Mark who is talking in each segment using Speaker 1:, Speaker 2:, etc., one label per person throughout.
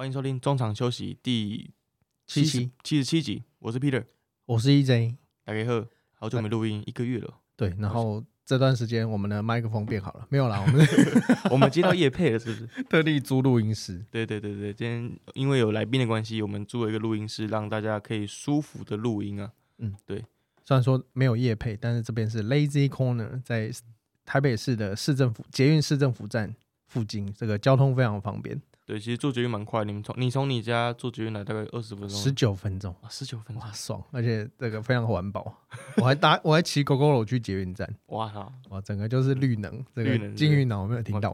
Speaker 1: 欢迎收听中场休息第
Speaker 2: 七期
Speaker 1: 七十七集，我是 Peter，
Speaker 2: 我是 EJ。
Speaker 1: 大家好，好久没录音，一个月了。
Speaker 2: 对，然后这段时间我们的麦克风变好了，没有啦，我们
Speaker 1: 我们接到叶配了，是不是？
Speaker 2: 特地租录音室。
Speaker 1: 对对对对，今天因为有来宾的关系，我们租了一个录音室，让大家可以舒服的录音啊。
Speaker 2: 嗯，
Speaker 1: 对。
Speaker 2: 虽然说没有叶配，但是这边是 Lazy Corner，在台北市的市政府捷运市政府站附近，这个交通非常方便。
Speaker 1: 对，其实坐捷运蛮快，你们从你从你家坐捷运来大概二十分钟，
Speaker 2: 十九分钟
Speaker 1: 啊，十九分钟，
Speaker 2: 哇，爽！而且这个非常环保，我还搭我还骑狗狗楼去捷运站，
Speaker 1: 哇靠，
Speaker 2: 哇，整个就是绿能，这个金玉脑没有听到？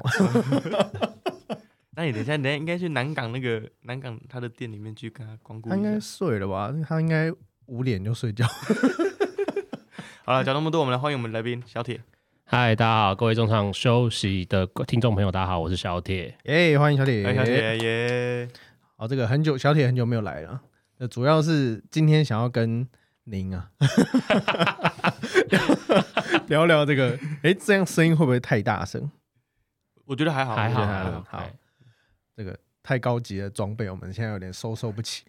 Speaker 1: 那你等一下，等一下应该去南港那个南港他的店里面去跟他光顾
Speaker 2: 他应该。睡了吧？他应该五点就睡觉。
Speaker 1: 好了，讲那么多，我们来欢迎我们的来宾小铁。
Speaker 3: 嗨，大家好，各位中场休息的听众朋友，大家好，我是小铁。
Speaker 2: 耶，欢迎小铁，
Speaker 1: 欢迎小铁耶！
Speaker 2: 好，这个很久小铁很久没有来了，那主要是今天想要跟您啊 聊聊这个，哎，这样声音会不会太大声？
Speaker 1: 我觉得还好，
Speaker 3: 还好，还好，
Speaker 2: 这个太高级的装备，我们现在有点收受不起。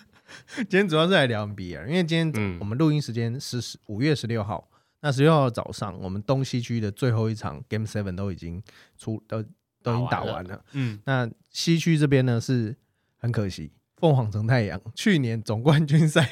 Speaker 2: 今天主要是来聊 NBA，因为今天
Speaker 3: 嗯
Speaker 2: 我们录音时间是十五月十六号，那十六号早上，我们东西区的最后一场 Game Seven 都已经出，都都已经打
Speaker 3: 打完了
Speaker 2: 完了。
Speaker 1: 嗯，
Speaker 2: 那西区这边呢是很可惜，凤凰城太阳去年总冠军赛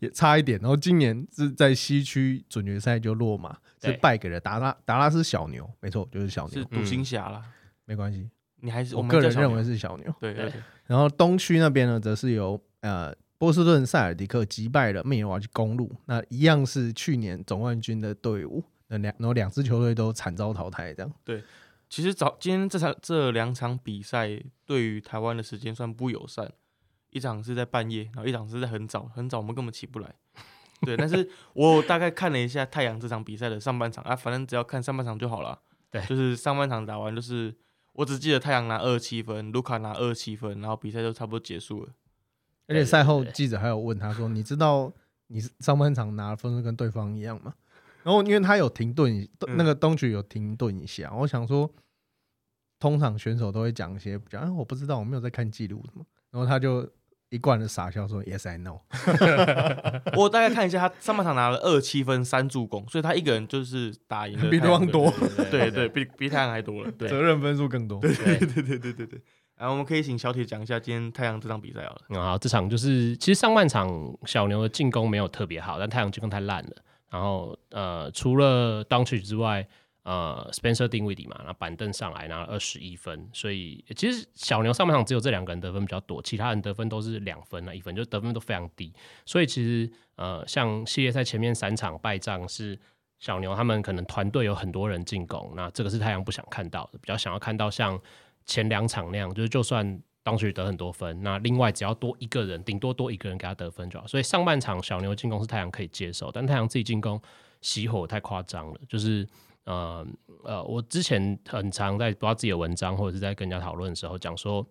Speaker 2: 也差一点，然后今年是在西区准决赛就落马，是
Speaker 3: 对
Speaker 2: 败给了达拉达拉斯小牛，没错，就是小牛，
Speaker 1: 是独行侠啦。
Speaker 2: 没关系，
Speaker 1: 你还是
Speaker 2: 我
Speaker 1: 们叫小牛
Speaker 2: 个人认为是小牛。
Speaker 3: 对
Speaker 1: 对，
Speaker 2: 然后东区那边呢，则是由呃波士顿塞尔迪克击败了密尔瓦基公路，那一样是去年总冠军的队伍，那两然后两支球队都惨遭淘汰，这样。
Speaker 1: 对其实早今天这场这两场比赛对于台湾的时间算不友善，一场是在半夜，然后一场是在很早很早，我们根本起不来。对，但是我大概看了一下太阳这场比赛的上半场啊，反正只要看上半场就好了。
Speaker 3: 对
Speaker 1: 就是上半场打完，就是我只记得太阳拿二七分，卢卡拿二七分，然后比赛就差不多结束了。
Speaker 2: 而且赛后记者还有问他说：“你知道你上半场拿的分数跟对方一样吗？”然后因为他有停顿那个东区有停顿一下，我想说，通常选手都会讲一些比较，啊，我不知道，我没有在看记录什么。然后他就一贯的傻笑说：“Yes, I know。
Speaker 1: 我大概看一下，他上半场拿了二七分三助攻，所以他一个人就是打赢了
Speaker 2: 比对方多
Speaker 1: 队对对，比比太阳还多了。对
Speaker 2: 责任分数更多。
Speaker 3: 对
Speaker 1: 对对对对对对。然后我们可以请小铁讲一下今天太阳这场比赛好了。
Speaker 3: 嗯好，这场就是其实上半场小牛的进攻没有特别好，但太阳进攻太烂了。然后呃，除了 d o n c h 之外，呃，Spencer 定位底嘛，然后板凳上来拿了二十一分，所以其实小牛上半场只有这两个人得分比较多，其他人得分都是两分啊，一分，就得分都非常低。所以其实呃，像系列赛前面三场败仗是小牛他们可能团队有很多人进攻，那这个是太阳不想看到的，比较想要看到像前两场那样，就是就算当时得很多分，那另外只要多一个人，顶多多一个人给他得分就好。所以上半场小牛进攻是太阳可以接受，但太阳自己进攻熄火太夸张了，就是呃呃，我之前很常在不知道自己的文章或者是在跟人家讨论的时候讲说。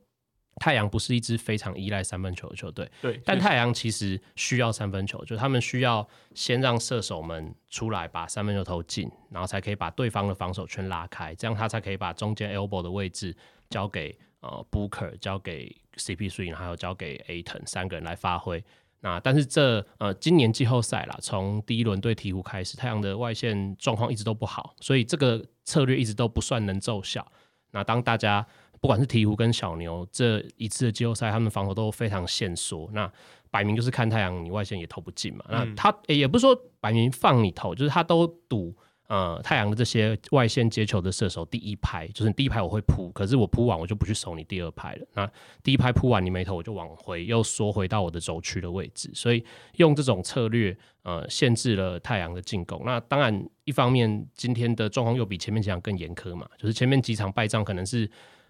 Speaker 3: 太阳不是一支非常依赖三分球的球队，
Speaker 1: 对，
Speaker 3: 但太阳其实需要三分球，就是他们需要先让射手们出来把三分球投进，然后才可以把对方的防守圈拉开，这样他才可以把中间 elbow 的位置交给呃 Booker，交给 CP three，还有交给 Aton 三个人来发挥。那但是这呃今年季后赛啦，从第一轮对鹈鹕开始，太阳的外线状况一直都不好，所以这个策略一直都不算能奏效。那当大家不管是鹈鹕跟小牛这一次的季后赛，他们防守都非常限缩。那摆明就是看太阳，你外线也投不进嘛。那
Speaker 1: 嗯
Speaker 3: 他、诶也不是说摆明放你投，就是他都赌呃太阳的这些外线接球的射手第一拍，就是你第一拍我会扑，可是我扑完我就不去守你第二拍了。那第一拍扑完你没投，我就往回又缩回到我的轴区的位置。所以用这种策略，呃，限制了太阳的进攻。那当然，一方面今天的状况又比前面几场更严苛嘛，就是前面几场败仗可能是。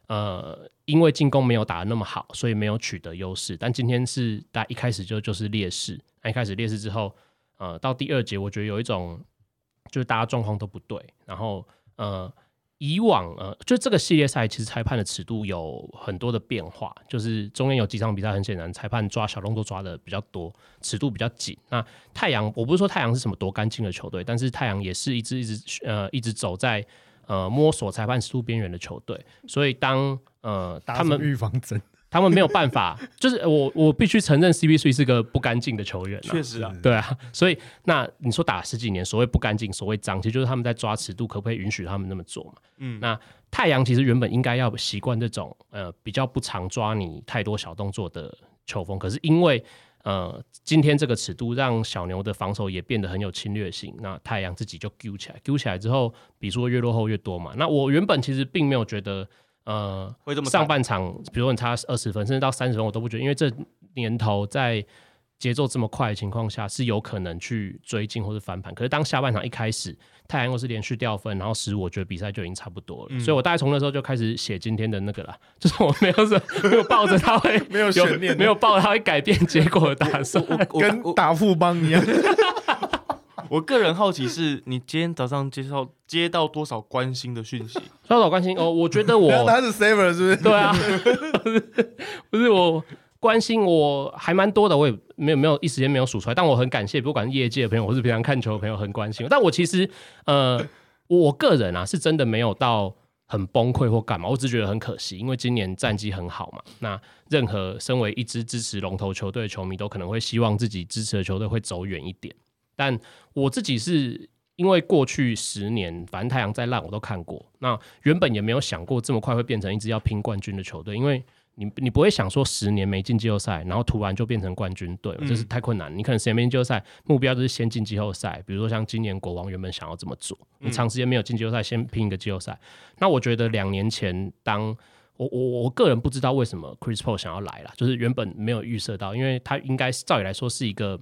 Speaker 3: 呃，因为进攻没有打得那么好，所以没有取得优势。但今天是大家一开始就就是劣势，那一开始劣势之后，呃，到第二节，我觉得有一种就是大家状况都不对，然后呃，以往呃，就这个系列赛其实裁判的尺度有很多的变化，就是中间有几场比赛很显然裁判抓小动作抓的比较多，尺度比较紧。那太阳，我不是说太阳是什么多干净的球队，但是太阳也是一直一直呃一直走在呃摸索裁判尺度边缘的球队，所以当呃他们
Speaker 2: 预防针，
Speaker 3: 他们没有办法，就是我我必须承认，CP3 是个不干净的球员、啊，
Speaker 1: 确实啊，
Speaker 3: 对啊，所以那你说打十几年，所谓不干净，所谓脏，其实就是他们在抓尺度，可不可以允许他们那么做嘛？
Speaker 1: 嗯，
Speaker 3: 那太阳其实原本应该要习惯这种呃比较不常抓你太多小动作的球风，可是因为呃今天这个尺度让小牛的防守也变得很有侵略性，那太阳自己就丢起来，丢起来之后比数越落后越多嘛。那我原本其实并没有觉得呃
Speaker 1: 会这么
Speaker 3: 上半场，比如说你差二十分甚至到三十分，我都不觉得，因为这年头在节奏这么快的情况下，是有可能去追进或是翻盘。可是当下半场一开始，太阳又是连续掉分，然后使我觉得比赛就已经差不多了。
Speaker 1: 嗯
Speaker 3: 所以我大概从那时候就开始写今天的那个了，就是我没有说没有抱着他会
Speaker 2: 没有悬念
Speaker 3: 没有抱着他会改变结果的打算。
Speaker 1: 我我
Speaker 2: 跟打副帮一样。
Speaker 1: 我个人好奇是，你今天早上接到接到多少关心的讯息？
Speaker 3: 多少关心哦，我觉得我
Speaker 2: 他是 saver 是不是？
Speaker 3: 对啊，不是我关心我还蛮多的，我也没有没有一时间没有数出来，但我很感谢，不管是业界的朋友或是平常看球的朋友，很关心我。但我其实呃，我个人啊是真的没有到很崩溃或干嘛，我只是觉得很可惜，因为今年战绩很好嘛。那任何身为一支支持龙头球队的球迷，都可能会希望自己支持的球队会走远一点。但我自己是因为过去十年，反正太阳再烂我都看过，那原本也没有想过这么快会变成一支要拼冠军的球队，因为你你不会想说十年没进季后赛，然后突然就变成冠军队，这是太困难。你可能十年没进季后赛，目标就是先进季后赛，比如说像今年国王原本想要这么做，你长时间没有进季后赛，先拼一个季后赛。那我觉得两年前当我我我个人不知道为什么 Chris Paul 想要来啦，就是原本没有预设到，因为他应该照理来说是一个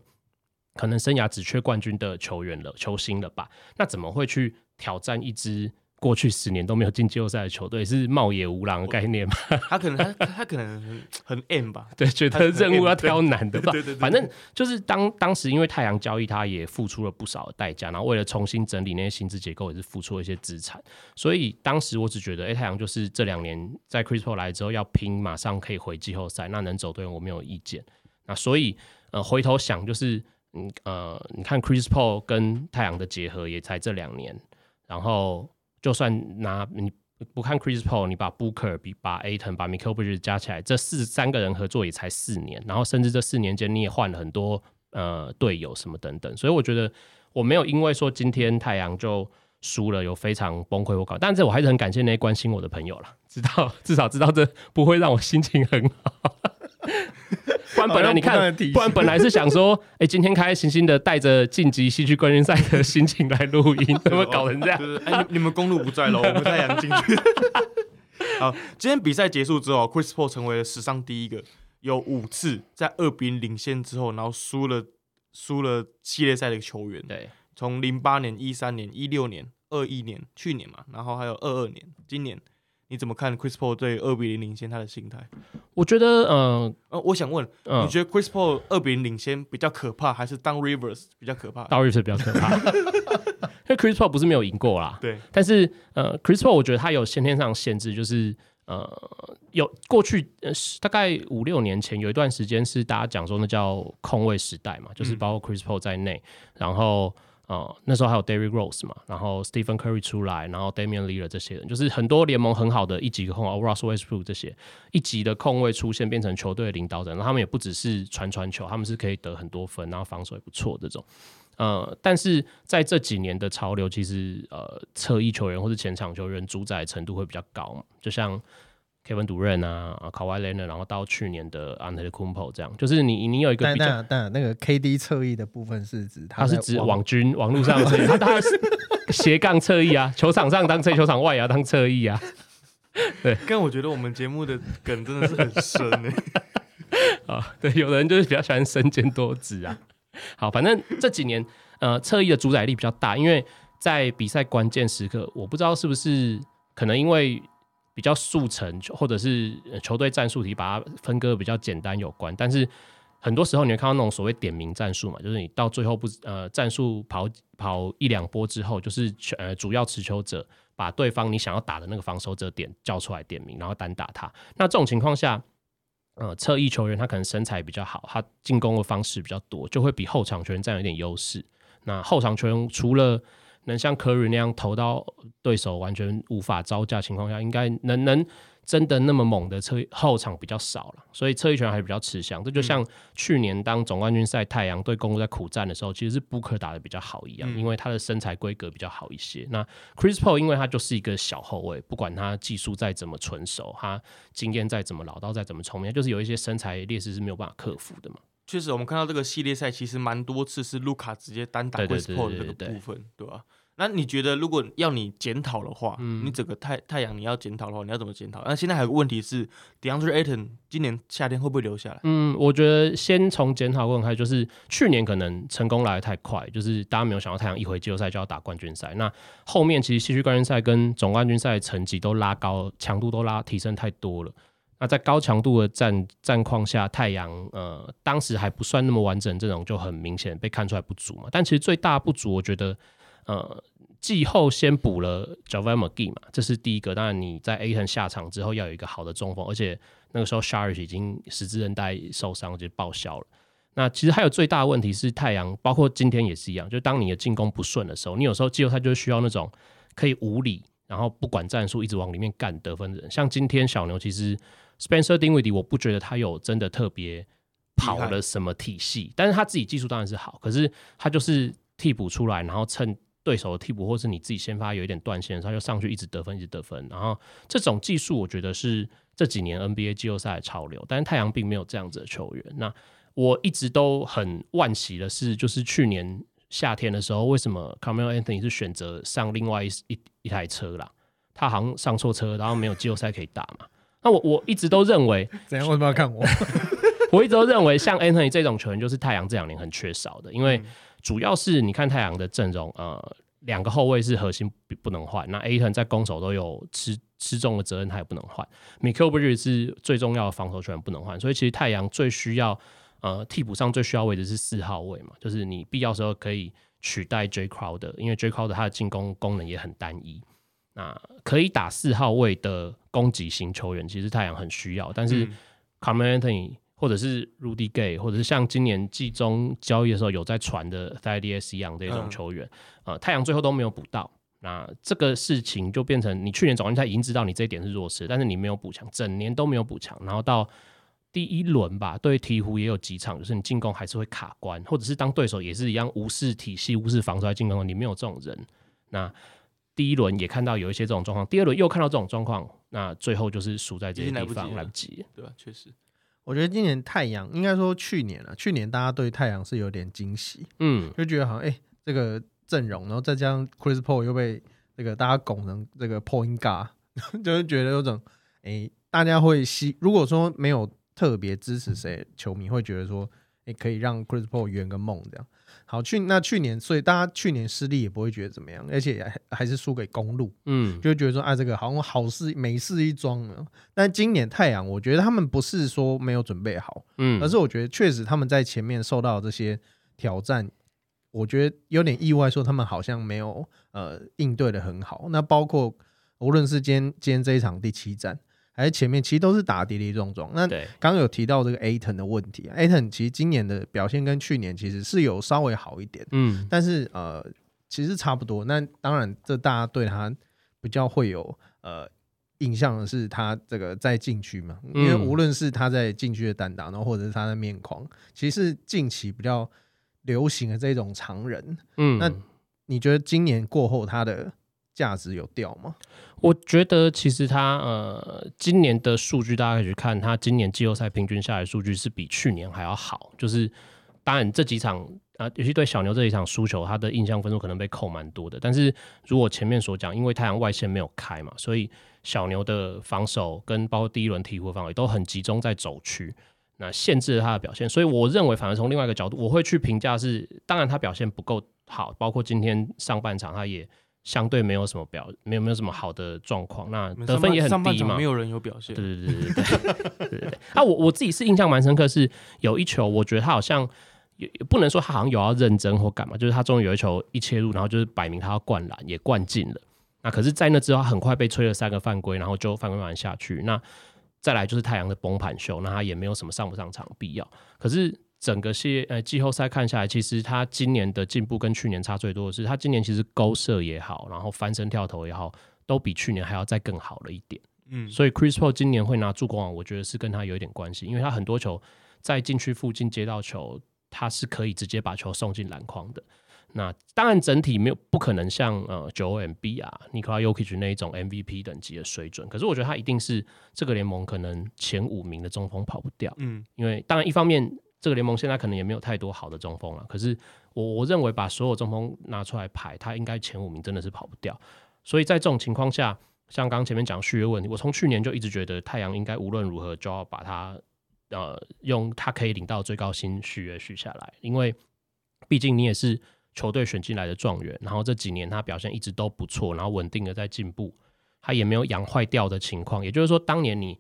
Speaker 3: 可能生涯只缺冠军的球员了，球星了吧？那怎么会去挑战一支过去十年都没有进季后赛的球队？是冒野无狼的概念吗？
Speaker 1: 他可能他他可能很很 M 吧，
Speaker 3: 对，觉得任务要挑难的吧
Speaker 1: 对对对对。
Speaker 3: 反正就是当当时因为太阳交易，他也付出了不少的代价，然后为了重新整理那些薪资结构，也是付出了一些资产。所以当时我只觉得，哎、太阳就是这两年在 Chris Paul 来之后要拼，马上可以回季后赛，那能走队我没有意见。那所以呃，回头想就是，嗯呃，你看 Chris Paul 跟太阳的结合也才这两年，然后就算拿你不看 Chris Paul，你把 Booker、比把 Aton、把 Michael Bridges 加起来，这四三个人合作也才四年，然后甚至这四年间你也换了很多呃队友什么等等，所以我觉得我没有因为说今天太阳就输了有非常崩溃我搞，但是我还是很感谢那些关心我的朋友了，知道至少知道这不会让我心情很好。不然本来你看不然本来是想说，哎、今天开开心心的带着晋级西区冠军赛的心情来录音，怎么搞成这样？
Speaker 1: 就是哎，你你们公路不在了，我们太阳进去。好，今天比赛结束之后，Chris Paul 成为了史上第一个有五次在二比零领先之后，然后输了输了系列赛的球员。
Speaker 3: 对，
Speaker 1: 从零八年、一三年、一六年、二一年，去年嘛，然后还有二二年，今年，你怎么看 Chris Paul 对二比零领先他的心态？
Speaker 3: 我觉得，嗯、
Speaker 1: 呃，我想问，
Speaker 3: 嗯
Speaker 1: 你觉得 Chris Paul 二比零领先比较可怕，还是当 Rivers 比较可怕？
Speaker 3: 当 Rivers 比较可怕，因为 Chris Paul 不是没有赢过啦，
Speaker 1: 对，
Speaker 3: 但是呃，Chris Paul 我觉得他有先天上的限制，就是呃，有过去呃是大概五六年前有一段时间是大家讲说那叫控卫时代嘛，就是
Speaker 1: 嗯
Speaker 3: 包括 Chris Paul 在内，然后呃那时候还有 Derry Rose 嘛，然后 Stephen Curry 出来，然后 Damian Lillard 这些人，就是很多联盟很好的一级控哦，Russell Westbrook 这些一级的控位出现，变成球队的领导者，然后他们也不只是传传球，他们是可以得很多分，然后防守也不错这种。呃，但是在这几年的潮流，其实呃，侧翼球员或是前场球员主宰程度会比较高嘛，就像 Kevin 主任啊、卡瓦雷呢，然后到去年的 a n t e c u m p o 这样，就是你你有一个
Speaker 2: 但
Speaker 3: 比较，
Speaker 2: 但但那个 KD 侧翼的部分是指
Speaker 3: 他是指网军网络上的侧翼，他他是 斜杠侧翼啊，球场上当侧翼，球场外也要当侧翼啊。
Speaker 1: 对但我觉得我们节目的梗真的是很深欸呢、
Speaker 3: 啊，对，有的人就是比较喜欢身兼多职啊。好，反正这几年呃侧翼的主宰力比较大，因为在比赛关键时刻，我不知道是不是可能因为比较速成，或者是球队战术题把它分割比较简单有关，但是。很多时候你会看到那种所谓点名战术嘛，就是你到最后不呃战术跑跑一两波之后，就是呃主要持球者把对方你想要打的那个防守者点叫出来点名，然后单打他。那这种情况下，呃，侧翼球员他可能身材比较好，他进攻的方式比较多，就会比后场球员占有一点优势。那后场球员除了能像科瑞那样投到对手完全无法招架情况下，应该能能真的那么猛的侧后场比较少了，所以侧翼拳还是比较吃香。这就像去年当总冠军赛太阳对公路在苦战的时候，其实是 Booker 打的比较好一样，
Speaker 1: 嗯
Speaker 3: 因为他的身材规格比较好一些。那 Chris Paul 因为他就是一个小后卫，不管他技术再怎么纯熟，他经验再怎么老道，再怎么聪明，就是有一些身材劣势是没有办法克服的嘛。
Speaker 1: 确实，我们看到这个系列赛其实蛮多次是卢卡直接单打 Chris
Speaker 3: 对
Speaker 1: Paul 的这个部分，对吧、那你觉得，如果要你检讨的话，
Speaker 3: 嗯
Speaker 1: 你整个太太阳你要检讨的话，你要怎么检讨？那现在还有个问题是，DeAndre Ayton 今年夏天会不会留下来？
Speaker 3: 嗯，我觉得先从检讨过程开始，就是去年可能成功来的太快，就是大家没有想到太阳一回季后赛就要打冠军赛。那后面其实西区冠军赛跟总冠军赛的成绩都拉高，强度都拉提升太多了。那在高强度的战战况下，太阳呃当时还不算那么完整，阵容就很明显被看出来不足嘛。但其实最大不足，我觉得呃季后先补了 Javel McGee 嘛，这是第一个。当然你在 A 腾下场之后要有一个好的中锋，而且那个时候 Sharish 已经十字韧带受伤就报销了。那其实还有最大的问题是太阳，包括今天也是一样，就当你的进攻不顺的时候，你有时候季后赛就需要那种可以无理，然后不管战术一直往里面干得分的人。像今天小牛其实 Spencer Dinwiddie，我不觉得他有真的特别跑了什么体系，但是他自己技术当然是好，可是他就是替补出来，然后趁对手的替补或是你自己先发有一点断线的时候，他就上去一直得分，一直得分。然后这种技术，我觉得是这几年 NBA 季后赛的潮流，但是太阳并没有这样子的球员。那我一直都很惋惜的是，就是去年夏天的时候，为什么 c a m e l Anthony 是选择上另外一一一台车啦？他好像上错车，然后没有季后赛可以打嘛。那我我一直都认为，
Speaker 2: 怎样？为什么要看我？
Speaker 3: 我一直都认为像 Anthony 这种球员，就是太阳这两年很缺少的，因为主要是你看太阳的阵容，呃，两个后卫是核心不不能换，那 Aton 在攻守都有吃吃重的责任，他也不能换。M i k a e l Bridges 是最重要的防守球员不能换，所以其实太阳最需要呃替补上最需要位置是四号位嘛，就是你必要时候可以取代 J Crowder，因为 J Crowder 他的进攻功能也很单一。那可以打四号位的攻击型球员，其实太阳很需要，但是
Speaker 1: 嗯。
Speaker 3: Carmelo Anthony 或者是 Rudy Gay，或者是像今年季中交易的时候有在传的 Thaddeus 一样这种
Speaker 1: 嗯
Speaker 3: 球员，呃，太阳最后都没有补到。那这个事情就变成你去年总冠军赛已经知道你这一点是弱势，但是你没有补强，整年都没有补强，然后到第一轮吧，对鹈鹕也有几场，就是你进攻还是会卡关，或者是当对手也是一样无视体系、无视防守来进攻，你没有这种人，那第一轮也看到有一些这种状况，第二轮又看到这种状况，那最后就是输在这些地方，来不及。
Speaker 1: 对吧、确实，
Speaker 2: 我觉得今年太阳应该说去年啊，去年大家对太阳是有点惊喜，
Speaker 3: 嗯，
Speaker 2: 就觉得好像哎、这个阵容，然后再加上 Chris Paul 又被这个大家拱成这个 point guard，就是觉得有种哎、大家会希如果说没有特别支持谁，球迷会觉得说哎、可以让 Chris Paul 圆个梦这样。好，去那去年，所以大家去年失利也不会觉得怎么样，而且还还是输给公路，
Speaker 3: 嗯，
Speaker 2: 就会觉得说啊，这个好像好事美事一桩啊。但今年太阳，我觉得他们不是说没有准备好，
Speaker 3: 嗯，
Speaker 2: 而是我觉得确实他们在前面受到这些挑战，我觉得有点意外，说他们好像没有呃应对的很好。那包括无论是今天今天这一场第七战，还是前面，其实都是打跌跌撞撞。那，刚刚有提到这个 Aton 的问题，Aton 其实今年的表现跟去年其实是有稍微好一点，
Speaker 3: 嗯，
Speaker 2: 但是呃其实差不多。那当然，这大家对他比较会有呃印象的是他这个在禁区嘛，因为
Speaker 3: 嗯
Speaker 2: 无论是他在禁区的单打，然后或者是他的面框，其实是近期比较流行的这种常人。
Speaker 3: 嗯，
Speaker 2: 那你觉得今年过后他的价值有掉吗？
Speaker 3: 我觉得其实他呃，今年的数据大家可以去看，他今年季后赛平均下来数据是比去年还要好。就是当然这几场啊、尤其对小牛这一场输球，他的印象分数可能被扣蛮多的。但是如果前面所讲，因为太阳外线没有开嘛，所以小牛的防守跟包括第一轮鹈鹕的防守都很集中在走区。那限制了他的表现，所以我认为，反而从另外一个角度，我会去评价是，当然他表现不够好，包括今天上半场他也相对没有什么表没有没有什么好的状况那得分也很低嘛。
Speaker 1: 没有人有表现。
Speaker 3: 对对对对对对对。啊我我自己是印象蛮深刻是有一球我觉得他好像也也不能说他好像有要认真或干嘛就是他终于有一球一切入然后就是摆明他要灌篮也灌进了。那可是在那之后他很快被吹了三个犯规然后就犯规完下去。那再来就是太阳的崩盘秀那他也没有什么上不上场必要。可是整个系呃季后赛看下来，其实他今年的进步跟去年差最多的是，他今年其实勾射也好，然后翻身跳投也好，都比去年还要再更好了一点。
Speaker 1: 嗯，
Speaker 3: 所以 Chris Paul 今年会拿助攻王，我觉得是跟他有一点关系，因为他很多球在禁区附近接到球，他是可以直接把球送进篮筐的。那当然整体没有不可能像呃九 M B 啊、尼克拉 Yokic 那一种 MVP 等级的水准，可是我觉得他一定是这个联盟可能前五名的中锋跑不掉。
Speaker 1: 嗯，
Speaker 3: 因为当然一方面这个联盟现在可能也没有太多好的中锋了，可是我我认为把所有中锋拿出来排，他应该前五名真的是跑不掉。所以在这种情况下，像刚前面讲续约问题，我从去年就一直觉得太阳应该无论如何就要把他呃用他可以领到最高薪续约续下来，因为毕竟你也是球队选进来的状元，然后这几年他表现一直都不错，然后稳定的在进步，他也没有养坏掉的情况。也就是说，当年你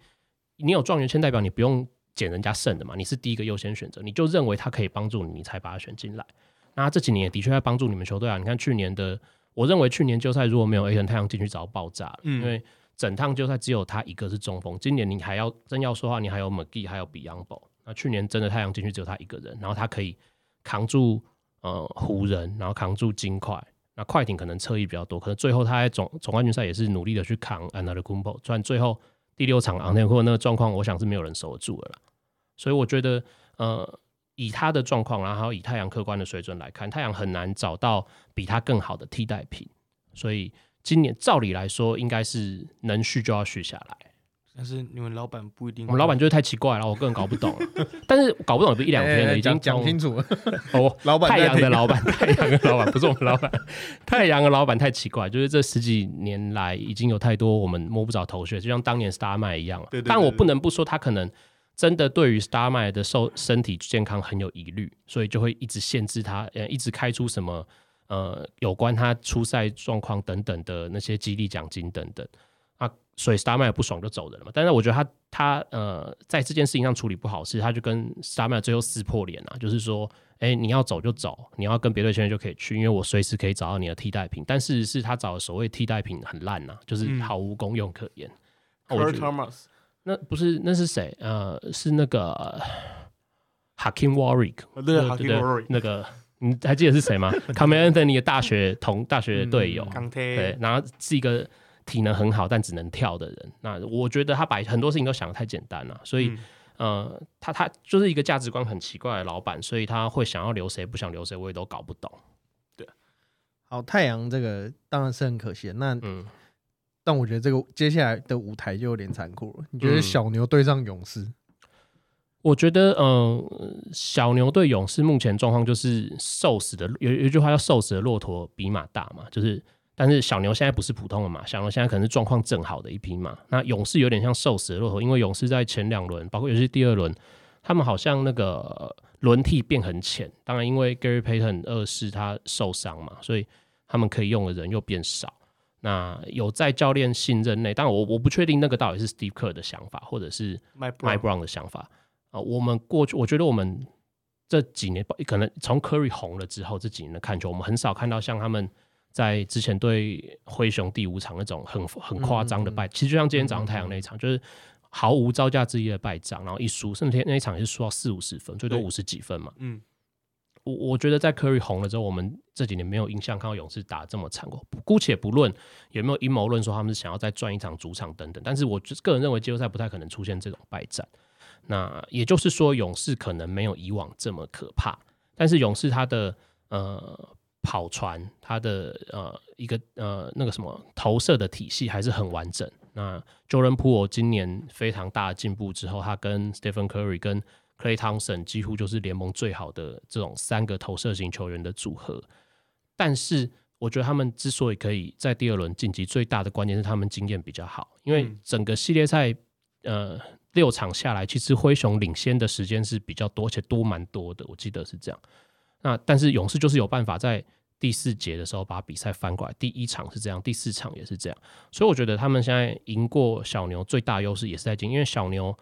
Speaker 3: 你有状元签，代表你不用捡人家剩的嘛，你是第一个优先选择，你就认为他可以帮助你，你才把他选进来。那这几年也的确在帮助你们球队啊。你看去年的，我认为去年季后赛如果没有 A 腾太阳进去，早爆炸了，
Speaker 1: 嗯
Speaker 3: 因为整趟季后赛只有他一个是中锋。今年你还要真要说话，你还有 McGee，还有 Beyond 那去年真的太阳进去只有他一个人，然后他可以扛住呃湖人，然后扛住金块。那快艇可能侧翼比较多，可能最后他在总总冠军赛也是努力的去扛 Another Kumpo，虽然最后第六场昂天库那个状况，我想是没有人守得住的了。所以我觉得，呃，以他的状况，然后以太阳客观的水准来看，太阳很难找到比他更好的替代品。所以今年照理来说，应该是能续就要续下来。
Speaker 1: 但是你们老板不一定，
Speaker 3: 我们老板就是太奇怪了，我个人搞不懂了。但是搞不懂也不是一两天了，已经
Speaker 2: 哎讲清楚了。
Speaker 3: 哦，
Speaker 2: 老板
Speaker 3: 太阳的老板，太阳的老板不是我们老板，太阳的老板太奇怪，就是这十几年来已经有太多我们摸不着头绪，就像当年 Star 麦一样了。
Speaker 1: 对对对
Speaker 3: 但我不能不说他可能真的对于 Star 麦的受身体健康很有疑虑，所以就会一直限制他，呃，一直开出什么呃有关他出赛状况等等的那些激励奖金等等啊，所以 Starman 不爽就走人了嘛。但是我觉得他他呃在这件事情上处理不好，是他就跟 Starman 最后撕破脸啊，就是说。哎，你要走就走，你要跟别队签约就可以去，因为我随时可以找到你的替代品。但事实是他找的所谓替代品很烂呐、就是
Speaker 1: 嗯
Speaker 3: 毫无功用可言。那我得
Speaker 1: Thomas，
Speaker 3: 那不是那是谁？呃，是那个呃 Hakim Warwick，
Speaker 1: 哦对
Speaker 3: 对
Speaker 1: Warrick
Speaker 3: 那个你还记得是谁吗 a m e l Anthony 的大学同大学队友，
Speaker 2: 嗯
Speaker 3: 对，，然后是一个体能很好但只能跳的人。那我觉得他把很多事情都想的太简单了，所以。
Speaker 1: 嗯
Speaker 3: 呃，他他就是一个价值观很奇怪的老板，所以他会想要留谁不想留谁，我也都搞不懂。
Speaker 2: 对好，太阳这个当然是很可惜的。那
Speaker 3: 嗯，
Speaker 2: 但我觉得这个接下来的舞台就有点残酷了。你觉得
Speaker 3: 嗯
Speaker 2: 小牛对上勇士？
Speaker 3: 我觉得，嗯、小牛对勇士目前状况就是瘦死的，有有一句话叫“瘦死的骆驼比马大”嘛，就是，但是小牛现在不是普通的马，小牛现在可能是状况正好的一匹马。那勇士有点像瘦死的骆驼，因为勇士在前两轮，包括尤其是第二轮，他们好像那个呃轮替变很浅。当然，因为 Gary Payton 二世他受伤嘛，所以他们可以用的人又变少。那有在教练信任内，但我我不确定那个到底是 Steve Kerr 的想法，或者是
Speaker 1: My
Speaker 3: Mike Brown 的想法啊、我们过去，我觉得我们这几年可能从 Curry 红了之后，这几年的看球，我们很少看到像他们在之前对灰熊第五场那种很很夸张的败。其实就像今天早上太阳那一场，就是毫无招架之力的败仗，然后一输，甚至那一场也是输到四五十分，最多五十几分嘛。
Speaker 1: 嗯，
Speaker 3: 我我觉得在 Curry 红了之后，我们这几年没有印象看到勇士打这么惨过。姑且不论有没有阴谋论说他们是想要再赚一场主场等等，但是我个人认为季后赛不太可能出现这种败战。那也就是说，勇士可能没有以往这么可怕，但是勇士他的呃跑船，他的呃一个呃那个什么投射的体系还是很完整。那 Jordan Poole 今年非常大的进步之后，他跟 Stephen Curry 跟 Clay Thompson 几乎就是联盟最好的这种三个投射型球员的组合。但是我觉得他们之所以可以在第二轮晋级，最大的关键是他们经验比较好，因为
Speaker 1: 嗯
Speaker 3: 整个系列赛呃六场下来，其实灰熊领先的时间是比较多，而且多蛮多的，我记得是这样。那但是勇士就是有办法在第四节的时候把比赛翻过来，第一场是这样，第四场也是这样，所以我觉得他们现在赢过小牛最大优势也是在进，因为小牛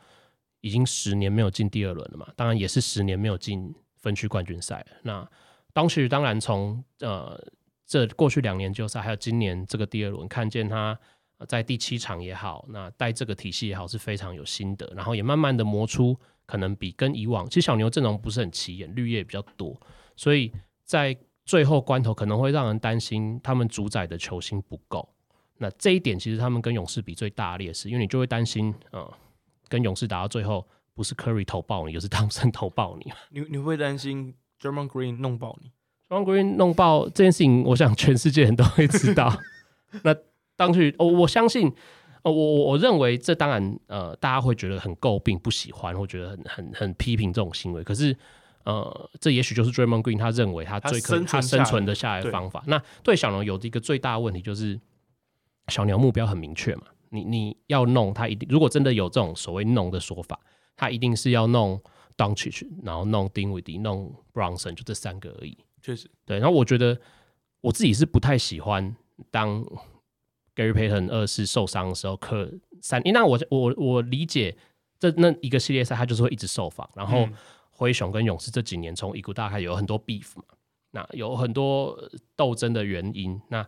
Speaker 3: 已经十年没有进第二轮了嘛，当然也是十年没有进分区冠军赛。那当时当然从呃这过去两年季后赛，还有今年这个第二轮，看见他在第七场也好，那带这个体系也好是非常有心得，然后也慢慢的磨出可能比跟以往，其实小牛阵容不是很起眼，绿叶比较多，所以在最后关头可能会让人担心他们主宰的球星不够。那这一点其实他们跟勇士比最大的劣势，因为你就会担心，呃，跟勇士打到最后，不是 Curry 投爆你，就是汤森投爆你。
Speaker 1: 你你会担心 German Green 弄爆你
Speaker 3: ？？German Green 弄爆这件事情，我想全世界人都会知道。那当去，哦，我相信，哦，我我我认为这当然，呃，大家会觉得很诟病、不喜欢，或觉得很很很批评这种行为。可是，呃，这也许就是 Draymond Green 他认为他
Speaker 1: 他
Speaker 3: 最可
Speaker 1: 生存
Speaker 3: 他生存的下来的方法。那对小牛有一个最大的问题就是，小牛目标很明确嘛，你你要弄他一定，如果真的有这种所谓弄的说法，他一定是要弄 Doncic，然后弄丁威迪、弄 Bronson，就这三个而已。
Speaker 1: 确实，
Speaker 3: 对，然后我觉得我自己是不太喜欢当 Gary Payton 二世受伤的时候，可三，因为那我我我理解这那一个系列赛他就是会一直受访，然后
Speaker 1: 嗯
Speaker 3: 灰熊跟勇士这几年从一股大开有很多 beef 嘛，那有很多斗争的原因，那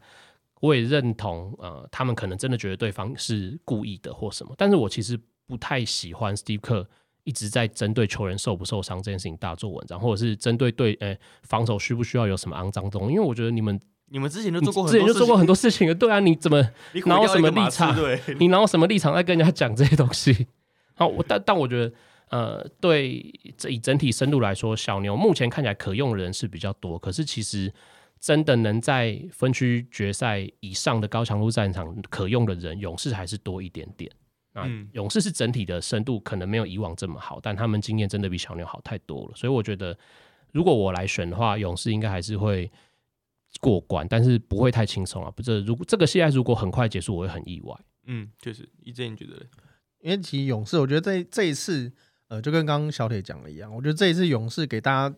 Speaker 3: 我也认同呃，他们可能真的觉得对方是故意的或什么，但是我其实不太喜欢 Steve Kerr 一直在针对球员受不受伤这件事情大做文章，或者是针对对呃防守需不需要有什么肮脏东西，因为我觉得你们
Speaker 1: 你们之前就做过很
Speaker 3: 之前就做过很
Speaker 1: 多
Speaker 3: 多事情了，对啊，你怎么
Speaker 1: 事情，
Speaker 3: 哪有什么立场
Speaker 1: 对，
Speaker 3: 你哪有什么立场在跟人家讲这些东西？好，我但但我觉得，呃，对这以整体深度来说，小牛目前看起来可用的人是比较多，可是其实真的能在分区决赛以上的高强度战场可用的人，勇士还是多一点点。那
Speaker 1: 嗯
Speaker 3: 勇士是整体的深度可能没有以往这么好，但他们经验真的比小牛好太多了，所以我觉得，如果我来选的话，勇士应该还是会过关，但是不会太轻松啊。不是，如果这个系列如果很快结束，我会很意外。
Speaker 1: 嗯，确实，一正你觉得嘞？
Speaker 2: 因为其实勇士，我觉得这这一次，呃，就跟刚刚小铁讲的一样，我觉得这一次勇士给大家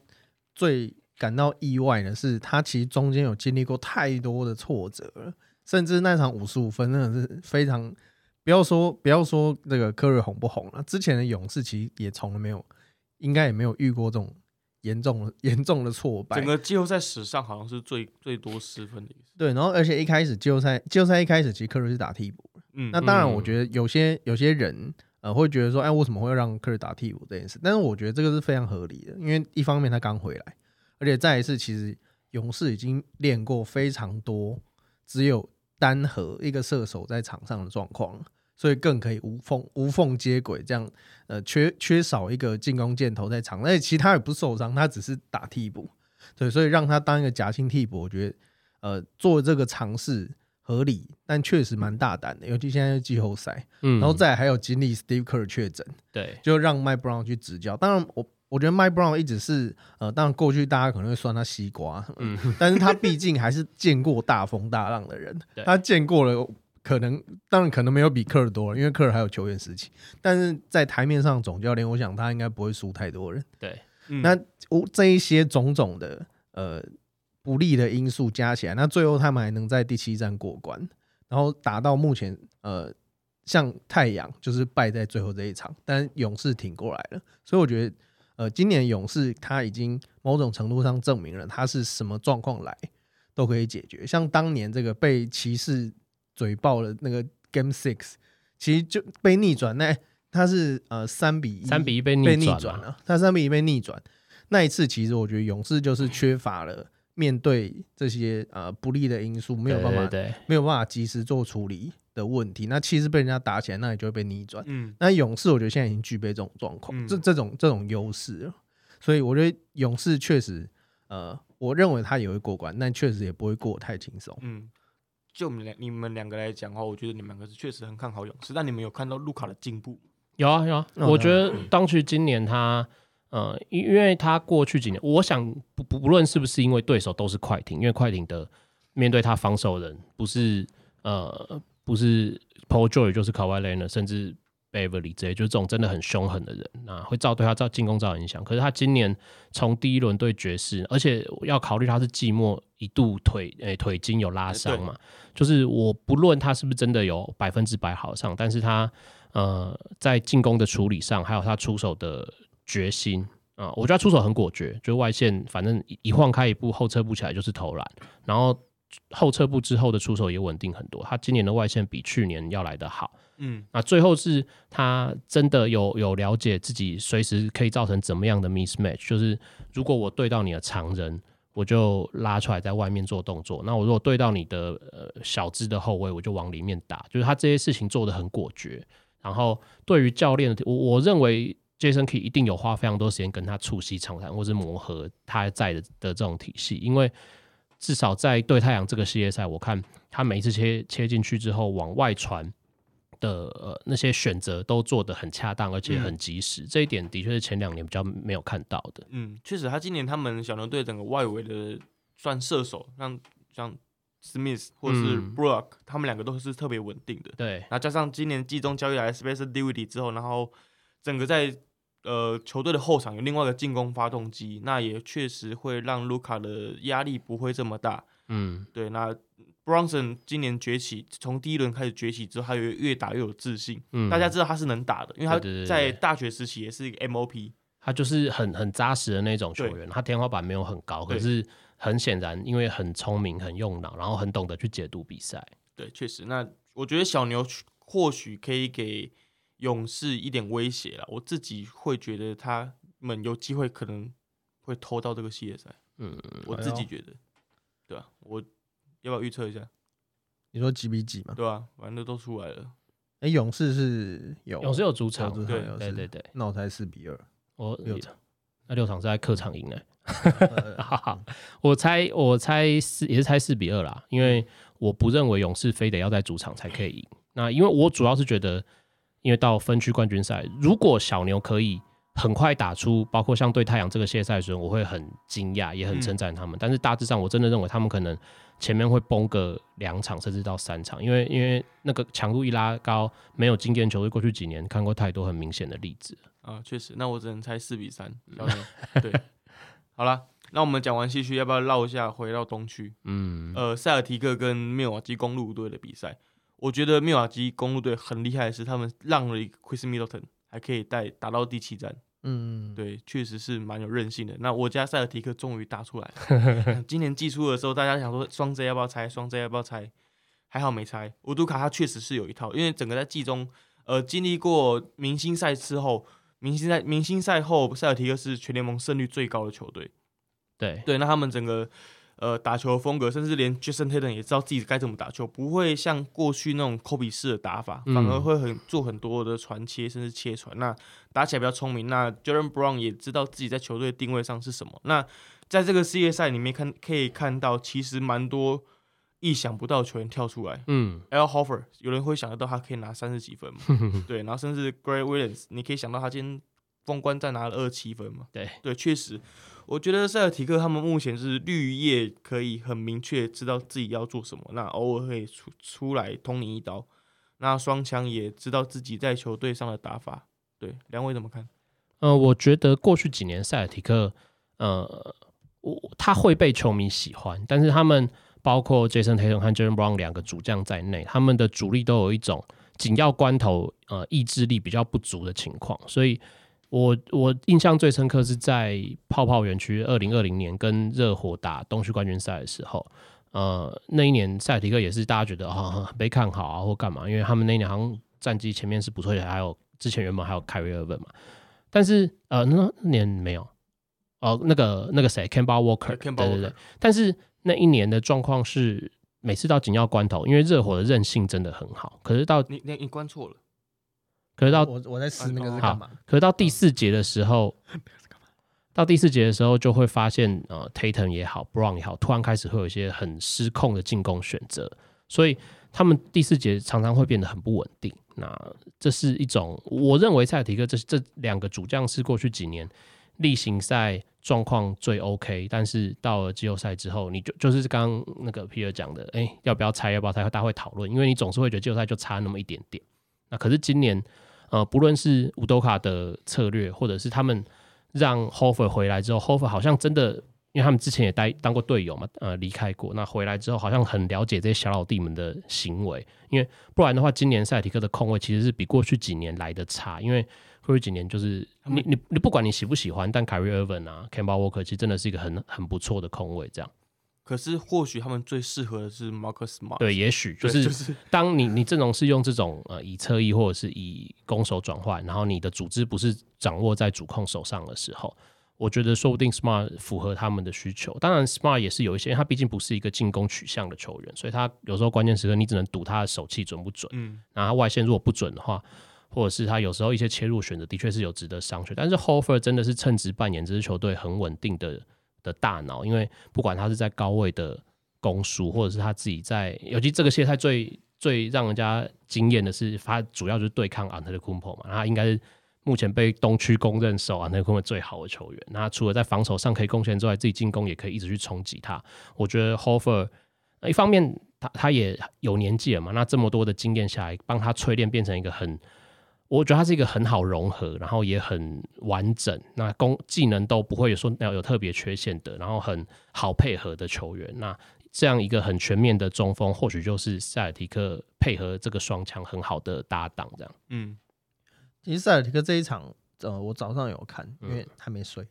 Speaker 2: 最感到意外的是，他其实中间有经历过太多的挫折了，甚至那场五十五分真的是非常，不要说不要说那个科瑞红不红了，之前的勇士其实也从来没有，应该也没有遇过这种严重的 严重的挫败
Speaker 1: 整。个季后赛史上好像是最最多失分的一次。
Speaker 2: 对，然后而且一开始季后赛季后赛一开始，其实科瑞是打替补。
Speaker 1: 嗯，
Speaker 2: 那当然，
Speaker 3: 嗯
Speaker 2: 我觉得有些有些人呃会觉得说，哎，为什么会让科瑞打替补这件事？但是我觉得这个是非常合理的，因为一方面他刚回来，而且再一次，其实勇士已经练过非常多只有单核一个射手在场上的状况，所以更可以无缝无缝接轨，这样呃缺缺少一个进攻箭头在场，而且其他也不受伤，他只是打替补，对，所以让他当一个夹心替补，我觉得呃做这个尝试。合理，但确实蛮大胆的，尤其现在是季后赛，
Speaker 3: 嗯
Speaker 2: 然后再来还有经历 Steve Kerr 确诊，
Speaker 3: 对，
Speaker 2: 就让 Mike Brown 去执教。当然我，我觉得 Mike Brown 一直是呃，当然过去大家可能会算他西瓜，嗯，但是他毕竟还是见过大风大浪的人，他见过了。可能当然可能没有比科尔多了，因为科尔还有球员时期，但是在台面上总教练，我想他应该不会输太多人。
Speaker 3: 对，
Speaker 1: 嗯
Speaker 2: 那我这一些种种的呃不利的因素加起来，那最后他们还能在第七站过关，然后打到目前呃，像太阳就是败在最后这一场，但勇士挺过来了，所以我觉得呃，今年勇士他已经某种程度上证明了他是什么状况来都可以解决，像当年这个被骑士嘴爆了那个 Game Six，其实就被逆转，那他是呃三比一
Speaker 3: 三比一被
Speaker 2: 被
Speaker 3: 逆转嘛，
Speaker 2: 逆转了，他三比一被逆转。那一次，其实我觉得勇士就是缺乏了面对这些呃不利的因素，没有办法
Speaker 3: 对对对
Speaker 2: 没有办法及时做处理的问题。那其实被人家打起来，那你就会被逆转。
Speaker 1: 嗯，
Speaker 2: 那勇士我觉得现在已经具备这种状况，
Speaker 1: 嗯
Speaker 2: 这这种这种优势了。所以我觉得勇士确实，呃，我认为他也会过关，但确实也不会过得太轻松。
Speaker 1: 嗯，就我们两你们两个来讲的话，我觉得你们两个是确实很看好勇士，但你们有看到卢卡的进步？
Speaker 3: 有啊有啊，
Speaker 2: 哦
Speaker 3: 我觉得当时今年他呃，因因为他过去几年，我想不不不论是不是因为对手都是快艇，因为快艇的面对他防守人不是呃不是 Paul George 就是 Kawhi Leonard，甚至 Beverly 这些，就是这种真的很凶狠的人，那会造对他造进攻造成影响。可是他今年从第一轮对爵士，而且要考虑他是季末一度腿诶、腿筋有拉伤嘛，就是我不论他是不是真的有百分之百好上，但是他呃在进攻的处理上，还有他出手的决心啊、我觉得他出手很果决，就外线反正一一晃开一步，后撤步起来就是投篮，然后后撤步之后的出手也稳定很多。他今年的外线比去年要来的好。
Speaker 1: 嗯，
Speaker 3: 那最后是他真的有有了解自己随时可以造成怎么样的 mismatch，就是如果我对到你的常人，我就拉出来在外面做动作。那我如果对到你的呃小只的后卫，我就往里面打。就是他这些事情做的很果决。然后对于教练的，我我认为 Jason Key 一定有花非常多时间跟他促膝长谈，或是磨合他在的的这种体系，因为至少在对太阳这个系列赛，我看他每一次切切进去之后往外传。的呃那些选择都做得很恰当，而且很及时，这一点的确是前两年比较没有看到的。
Speaker 1: 嗯，确实，他今年他们小牛队整个外围的算射手，像像 Smith 或是 Brook，他们两个都是特别稳定的。
Speaker 3: 对，
Speaker 1: 然后加上今年季中交易来 Space d v d 之后，然后整个在呃球队的后场有另外一个进攻发动机，那也确实会让卢卡的压力不会这么大。嗯，对，那。Bronson 今年崛起，从第一轮开始崛起之后，他有越打越有自信。嗯，大家知道他是能打的，因为他在大学时期也是一个 MOP，
Speaker 3: 他就是很很扎实的那种球员。他天花板没有很高，可是很显然，因为很聪明、很用脑，然后很懂得去解读比赛。
Speaker 1: 对，确实。那我觉得小牛或许可以给勇士一点威胁了。我自己会觉得他们有机会可能会偷到这个系列赛。嗯，我自己觉得，对吧？我。要不要预测一下？
Speaker 2: 你说几比几嘛？
Speaker 1: 对啊，反正都出来了。
Speaker 2: 哎，勇士是有，
Speaker 3: 勇士有主场，
Speaker 2: 对
Speaker 3: 对对对。
Speaker 2: 那我猜四比二。
Speaker 3: 我六场，那六场是在客场赢的。我猜我猜四也是猜四比二啦，因为我不认为勇士非得要在主场才可以赢。那因为我主要是觉得，因为到分区冠军赛，如果小牛可以。很快打出，包括像对太阳这个系列赛时，我会很惊讶，也很称赞他们。但是大致上，我真的认为他们可能前面会崩个两场，甚至到三场，因为因为那个强度一拉高，没有经验球队过去几年看过太多很明显的例子
Speaker 1: 啊，确实。那我只能猜四比三。对，好了，那我们讲完西区，要不要绕一下回到东区？嗯，呃，塞尔提克跟密瓦基公路队的比赛，我觉得密瓦基公路队很厉害的是，他们让了一个 Chris Middleton，还可以带打到第七战。嗯，对，确实是蛮有韧性的。那我家塞尔提克终于打出来了。今年季初的时候，大家想说双 J 要不要拆，双 J 要不要拆，还好没拆。乌杜卡他确实是有一套，因为整个在季中，呃，经历过明星赛之后，明星赛明星赛后，塞尔提克是全联盟胜率最高的球队。
Speaker 3: 对
Speaker 1: 对，那他们整个。呃，打球风格，甚至连 Jason Tatum 也知道自己该怎么打球，不会像过去那种科比式的打法，反而会很做很多的传切，甚至切传。那打起来比较聪明。那 Jordan Brown 也知道自己在球队定位上是什么。那在这个世界赛里面看，可以看到其实蛮多意想不到球员跳出来。嗯，L Hofer 有人会想得到他可以拿三十几分嘛？对，然后甚至 Gray Williams，你可以想到他今天封关战拿了二七分嘛？
Speaker 3: 对，
Speaker 1: 对，确实。我觉得塞尔提克他们目前是绿叶，可以很明确知道自己要做什么，那偶尔会出出来捅你一刀。那双枪也知道自己在球队上的打法。对，两位怎么看？
Speaker 3: 呃，我觉得过去几年塞尔提克，呃，我他会被球迷喜欢，但是他们包括 Jason Tatum 和 Jalen Brown 两个主将在内，他们的主力都有一种紧要关头呃意志力比较不足的情况，所以。我我印象最深刻是在泡泡园区二零二零年跟热火打东区冠军赛的时候，呃，那一年赛提克也是大家觉得啊被看好啊或干嘛，因为他们那一年好像战绩前面是不错的，还有之前原本还有凯瑞尔本嘛，但是呃那年没有，哦那个那个谁 c a m b a Walker，对对对，但是那一年的状况是每次到紧要关头，因为热火的韧性真的很好，可是到
Speaker 1: 你你你关错了。
Speaker 3: 可是到
Speaker 2: 我我在撕那个是干嘛？
Speaker 3: 可是到第四节的时候，到第四节的时候就会发现，呃，Tatum 也好，Brown 也好，突然开始会有一些很失控的进攻选择，所以他们第四节常常会变得很不稳定。那这是一种我认为塞尔提克这这两个主将是过去几年例行赛状况最 OK，但是到了季后赛之后，你就就是刚刚那个皮尔讲的，哎，要不要拆？要不要拆？大家会讨论，因为你总是会觉得季后赛就差那么一点点。那可是今年。呃，不论是乌多卡的策略，或者是他们让 Hofer 回来之后，Hofer 好像真的，因为他们之前也待当过队友嘛，呃，离开过，那回来之后好像很了解这些小老弟们的行为，因为不然的话，今年赛提克的控位其实是比过去几年来的差，因为过去几年就是你你你不管你喜不喜欢，但 Carry Irvin 啊 c a m b a Walker 其实真的是一个很很不错的控位，这样。
Speaker 1: 可是或许他们最适合的是 Marcus Smart。
Speaker 3: 对，也许就是 当你你阵容是用这种呃以侧翼或者是以攻守转换，然后你的组织不是掌握在主控手上的时候，我觉得说不定 Smart 符合他们的需求。当然，Smart 也是有一些，因为他毕竟不是一个进攻取向的球员，所以他有时候关键时刻你只能赌他的手气准不准。
Speaker 1: 嗯，
Speaker 3: 然后他外线如果不准的话，或者是他有时候一些切入选择的确是有值得商榷。但是 Hofer 真的是称职扮演这支球队很稳定的的大脑，因为不管他是在高位的攻输，或者是他自己在，尤其这个系列赛最最让人家惊艳的是，他主要就是对抗 a n t e c u m p o 嘛，他应该是。目前被东区公认守啊，那个最好的球员。那除了在防守上可以贡献之外，自己进攻也可以一直去冲击他。我觉得 Hofer 一方面他他也有年纪了嘛，那这么多的经验下来，帮他淬炼变成一个很，我觉得他是一个很好融合，然后也很完整，那功技能都不会有说要有特别缺陷的，然后很好配合的球员。那这样一个很全面的中锋，或许就是塞尔提克配合这个双枪很好的搭档，这样。
Speaker 1: 嗯。
Speaker 2: 其实塞尔提克这一场，呃，我早上有看，因为还没睡，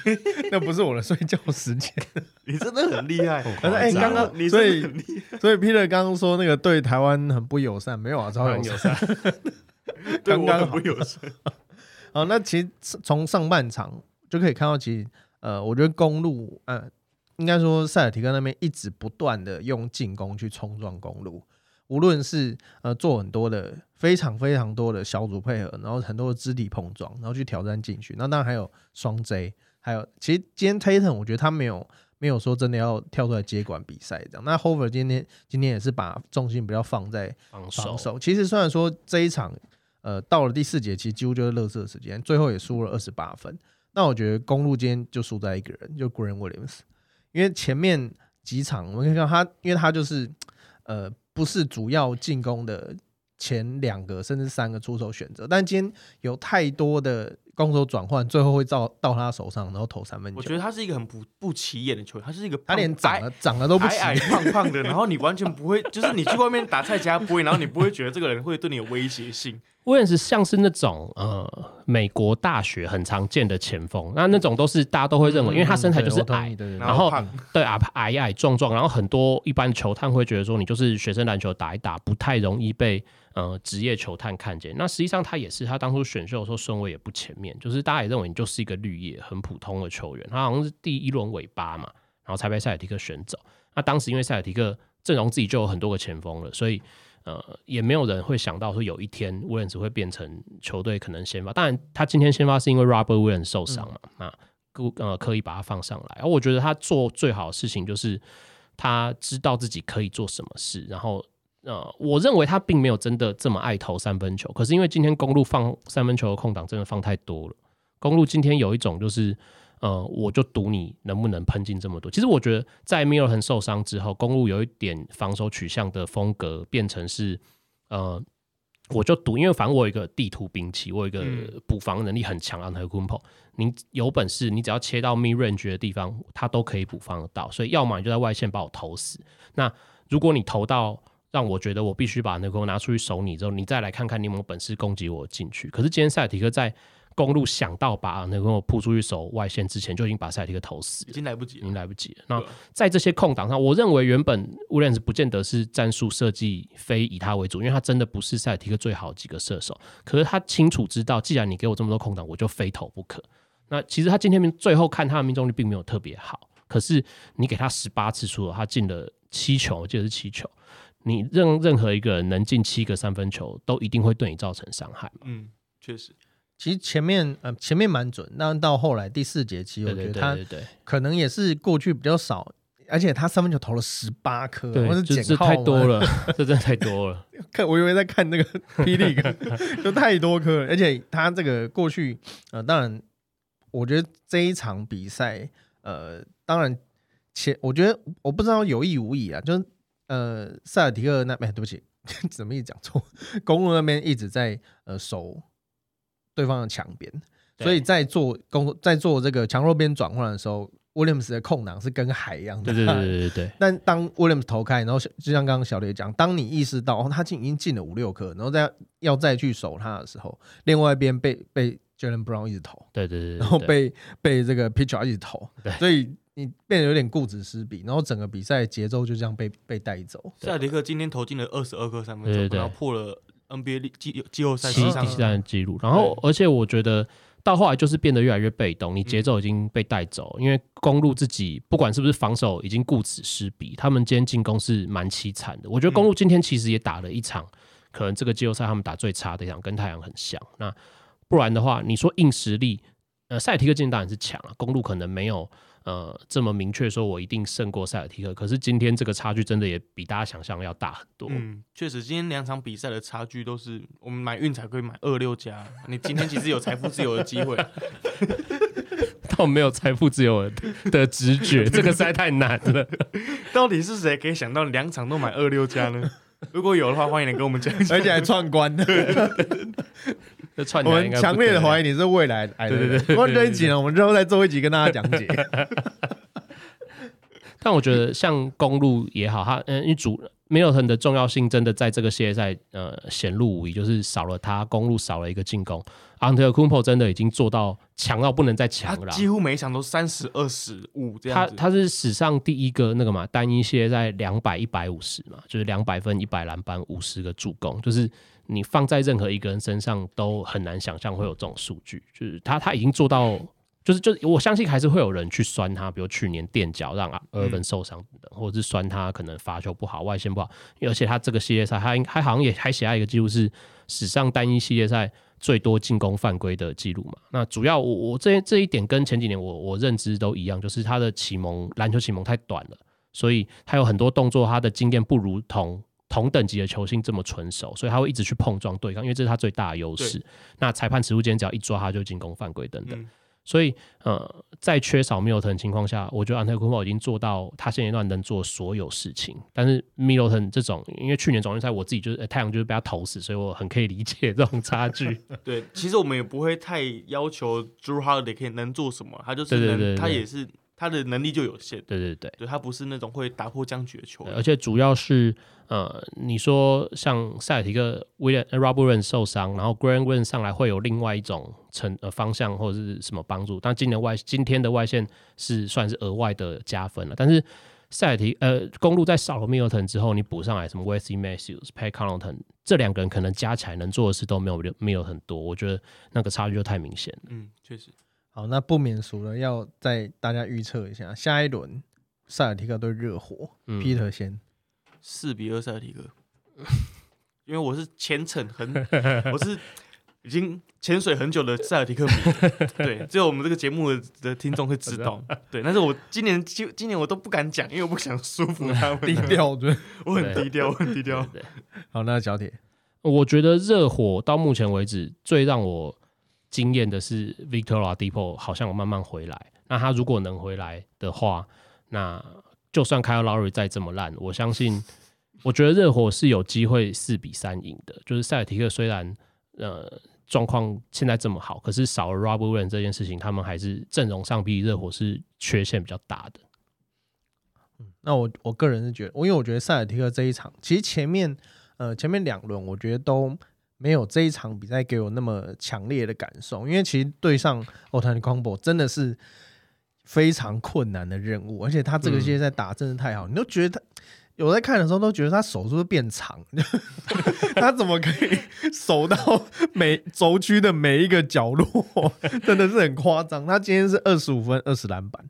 Speaker 2: 那不是我的睡觉时间。
Speaker 1: 你真的很厉害，
Speaker 2: 可是哎，刚刚
Speaker 1: 你
Speaker 2: 所以所以 Peter 刚刚说那个对台湾很不友善，没有啊，超友 善。
Speaker 1: 对我
Speaker 2: 刚刚
Speaker 1: 不友善。
Speaker 2: 好，那其实从上半场就可以看到，其实呃，我觉得公路，呃，应该说塞尔提克那边一直不断的用进攻去冲撞公路。无论是呃做很多的非常非常多的小组配合，然后很多的肢体碰撞，然后去挑战进去。那当然还有双 J，还有其实今天 Tatum 我觉得他没有没有说真的要跳出来接管比赛这样。那 Hover 今天今天也是把重心比较放在
Speaker 3: 防
Speaker 2: 防，
Speaker 3: 守。
Speaker 2: 其实虽然说这一场呃到了第四节，其实几乎就是乐色时间，最后也输了二十八分。那我觉得公路今天就输在一个人，就 Green Williams，因为前面几场我们可以看到他，因为他就是呃。不是主要进攻的前两个甚至三个出手选择，但今天有太多的攻守转换，最后会到到他手上，然后投三分球。
Speaker 1: 我觉得他是一个很不不起眼的球员，他是一个
Speaker 2: 他连
Speaker 1: 长
Speaker 2: 长得长得都不起
Speaker 1: 矮矮，胖胖的，然后你完全不会，就是你去外面打菜夹不会，然后你不会觉得这个人会对你有威胁性。
Speaker 3: 威廉斯像是那种呃美国大学很常见的前锋，那那种都是大家都会认为，因为他身材就是矮，然后
Speaker 1: 胖
Speaker 3: 对啊矮矮壮壮，然后很多一般球探会觉得说你就是学生篮球打一打，不太容易被呃职业球探看见。那实际上他也是，他当初选秀的时候顺位也不前面，就是大家也认为你就是一个绿叶，很普通的球员。他好像是第一轮尾巴嘛，然后才被塞尔提克选走。那当时因为塞尔提克阵容自己就有很多个前锋了，所以。呃，也没有人会想到说有一天威廉斯会变成球队可能先发。当然，他今天先发是因为 Robert Williams 受伤嘛，那故呃刻意把他放上来。而我觉得他做最好的事情就是他知道自己可以做什么事。然后呃，我认为他并没有真的这么爱投三分球，可是因为今天公路放三分球的空档真的放太多了。公路今天有一种就是呃，我就赌你能不能喷进这么多。其实我觉得在米尔很受伤之后，公路有一点防守取向的风格变成是呃，我就赌，因为反正我有一个地图兵器，我有一个补防能力很强的 g u m p o 你有本事，你只要切到 mid range 的地方，他都可以补防得到。所以要么你就在外线把我投死。那如果你投到让我觉得我必须把那个拿出去守你之后，你再来看看你有没有本事攻击我进去。可是今天塞尔提克在公路想到把那个扑出去守外线之前，就已经把塞尔提克投死
Speaker 1: 已，经来不及了。
Speaker 3: 已经来不及了。那在这些空档上，我认为原本乌廉斯不见得是战术设计非以他为主，因为他真的不是塞尔提克最好几个射手。可是他清楚知道，既然你给我这么多空档，我就非投不可。那其实他今天最后看他的命中率并没有特别好，可是你给他十八次出手，他进了七球，我记得是七球。你任任何一个人能进七个三分球，都一定会对你造成伤害？
Speaker 1: 嗯，确实，
Speaker 2: 其实前面呃前面蛮准，但到后来第四节，其实我觉得他。可能也是过去比较少，而且他三分球投了十八颗，我
Speaker 3: 对，
Speaker 2: 是
Speaker 3: 太多了，这真的太多了。
Speaker 2: 看我以为在看那个霹雳哥，就太多颗了，而且他这个过去呃，当然我觉得这一场比赛呃，当然前我觉得我不知道有意无意啊，就是呃塞尔提克那边、对不起，怎么一直讲错，公路那边一直在呃守对方的墙边，所以在做攻在做这个强弱边转换的时候。，Williams 的空档是跟海一样的，
Speaker 3: 对对对对对对，
Speaker 2: 但当 Williams 投开，然后小就像刚刚小雷讲，当你意识到哦，他进已经进了五六颗，然后再要再去守他的时候，另外一边被被 Jalen Brown 一直投，
Speaker 3: 对对对，
Speaker 2: 然后被被这个 Pitcher 一直投
Speaker 3: 对，
Speaker 2: 所以你变得有点顾此失彼，然后整个比赛节奏就这样被被带走。
Speaker 1: 塞尔迪克今天投进了二十二颗三分球，然后破了 NBA 季季后赛
Speaker 3: 第三的记录。然后，而且我觉得到后来就是变得越来越被动，你节奏已经被带走，因为公路自己不管是不是防守已经顾此失彼，他们今天进攻是蛮凄惨的。我觉得公路今天其实也打了一场，可能这个季后赛他们打最差的一场，跟太阳很像。那不然的话，你说硬实力，呃，赛提克今天当然是强了，公路可能没有。呃，这么明确说，我一定胜过塞尔提克。可是今天这个差距真的也比大家想象要大很多。
Speaker 1: 嗯，确实，今天两场比赛的差距都是我们买运彩可以买二六加。你今天其实有财富自由的机会，
Speaker 3: 但没有财富自由的直觉，这个实在太难了。
Speaker 1: 到底是谁可以想到两场都买二六加呢？如果有的话，欢迎你跟我们讲，
Speaker 2: 而且还串关。
Speaker 3: 串
Speaker 2: 我们强烈的怀疑你是未来来的。对对对，不过这一集呢，我们之后再做一集跟大家讲解。
Speaker 3: 但我觉得像公路也好，他嗯，因为主 Milton 的重要性真的在这个系列赛呃显露无遗，就是少了他，公路少了一个进攻。Ante Kumpo 真的已经做到强到不能再强了，
Speaker 1: 几乎每一场都三十二十五这
Speaker 3: 样子。他他是史上第一个那个嘛，单一系列赛两百一百五十嘛，就是两百分、一百篮板、五十个助攻，就是。你放在任何一个人身上都很难想象会有这种数据，就是他他已经做到，就是就是我相信还是会有人去酸他，比如去年垫脚让阿尔文受伤或者是酸他可能发球不好、外线不好，而且他这个系列赛他他好像也还写下一个记录是史上单一系列赛最多进攻犯规的记录嘛。那主要我我这这一点跟前几年我我认知都一样，就是他的启蒙篮球启蒙太短了，所以他有很多动作他的经验不如同。同等级的球星这么纯熟，所以他会一直去碰撞对抗，因为这是他最大的优势。那裁判持物间只要一抓，他就进攻犯规等等。所以，呃，在缺少 Milton 情况下，我觉得安特库珀已经做到他现阶段能做所有事情。但是 Milton 这种，因为去年总决赛我自己就是太阳就是被他投死，所以我很可以理解这种差距。
Speaker 1: 对，其实我们也不会太要求 Drew Holiday 可以能做什么，他就是能，他也是。他的能力就有限，
Speaker 3: 对对对，
Speaker 1: 对他不是那种会打破僵局的球员，
Speaker 3: 而且主要是呃，你说像塞尔提克威廉 Robert 受伤，然后 Grant Williams 上来会有另外一种成呃方向或者是什么帮助，但今年外今天的外线是算是额外的加分了，但是塞尔提呃公路在少了 Milton 之后，你补上来什么 Wesley Matthews、Pat Connaughton 这两个人可能加起来能做的事都没有没有很多，我觉得那个差距就太明显了，
Speaker 1: 嗯，确实。
Speaker 2: 好，那不免俗了，要再大家预测一下下一轮塞尔提克对热火，Peter 先。
Speaker 1: 四比二塞尔提克，因为我是虔诚很，我是已经潜水很久的塞尔提克迷，对，只有我们这个节目的听众会知道，对，但是我今年今今年我都不敢讲，因为我不想舒服他们，
Speaker 2: 低调对，
Speaker 1: 我很低调，我很低调。
Speaker 2: 好，那小铁，
Speaker 3: 我觉得热火到目前为止最让我。惊艳的是，Victor Oladipo 好像有慢慢回来。那他如果能回来的话，那就算 Kyle Lowry 再这么烂，我相信，我觉得热火是有机会四比三赢的。就是塞尔提克虽然呃状况现在这么好，可是少了 Robertson 这件事情，他们还是阵容上比热火是缺陷比较大的。
Speaker 2: 嗯那我我个人是觉得，我因为我觉得塞尔提克这一场，其实前面呃前面两轮我觉得都。没有这一场比赛给我那么强烈的感受，因为其实对上 Otani Combo 真的是非常困难的任务，而且他这个现在打真的太好，你都觉得他有在看的时候都觉得他手是不是变长？他怎么可以守到每轴区的每一个角落？真的是很夸张。他今天是二十五分二十篮板，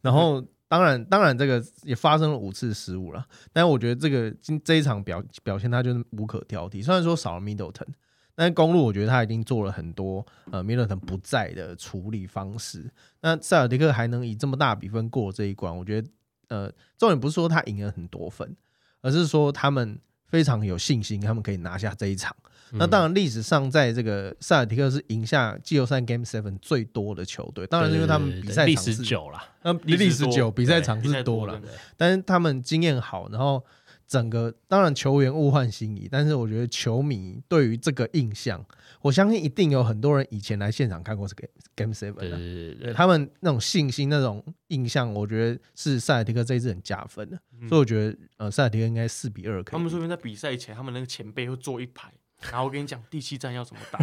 Speaker 2: 然后。当然，当然，这个也发生了五次失误了。但是我觉得这个今这一场表表现，他就是无可挑剔。虽然说少了 Middleton，但是公路我觉得他已经做了很多呃 Middleton 不在的处理方式。那塞尔迪克还能以这么大比分过这一关，我觉得呃重点不是说他赢了很多分，而是说他们非常有信心，他们可以拿下这一场。那当然，历史上在这个塞尔提克是赢下季后赛 Game Seven 最多的球队。当然，是因为他们比赛场
Speaker 3: 次久了，
Speaker 2: 那历史久，比赛场次多了。但是他们经验好，然后整个当然球员物换星移，但是我觉得球迷对于这个印象，我相信一定有很多人以前来现场看过这个 Game Seven 的，他们那种信心、那种印象，我觉得是塞尔提克这一次很加分的。所以我觉得，呃，塞尔提克应该四比二。
Speaker 1: 他们说明在比赛前，他们那个前辈会坐一排。然后我跟你讲，第七站要怎么打？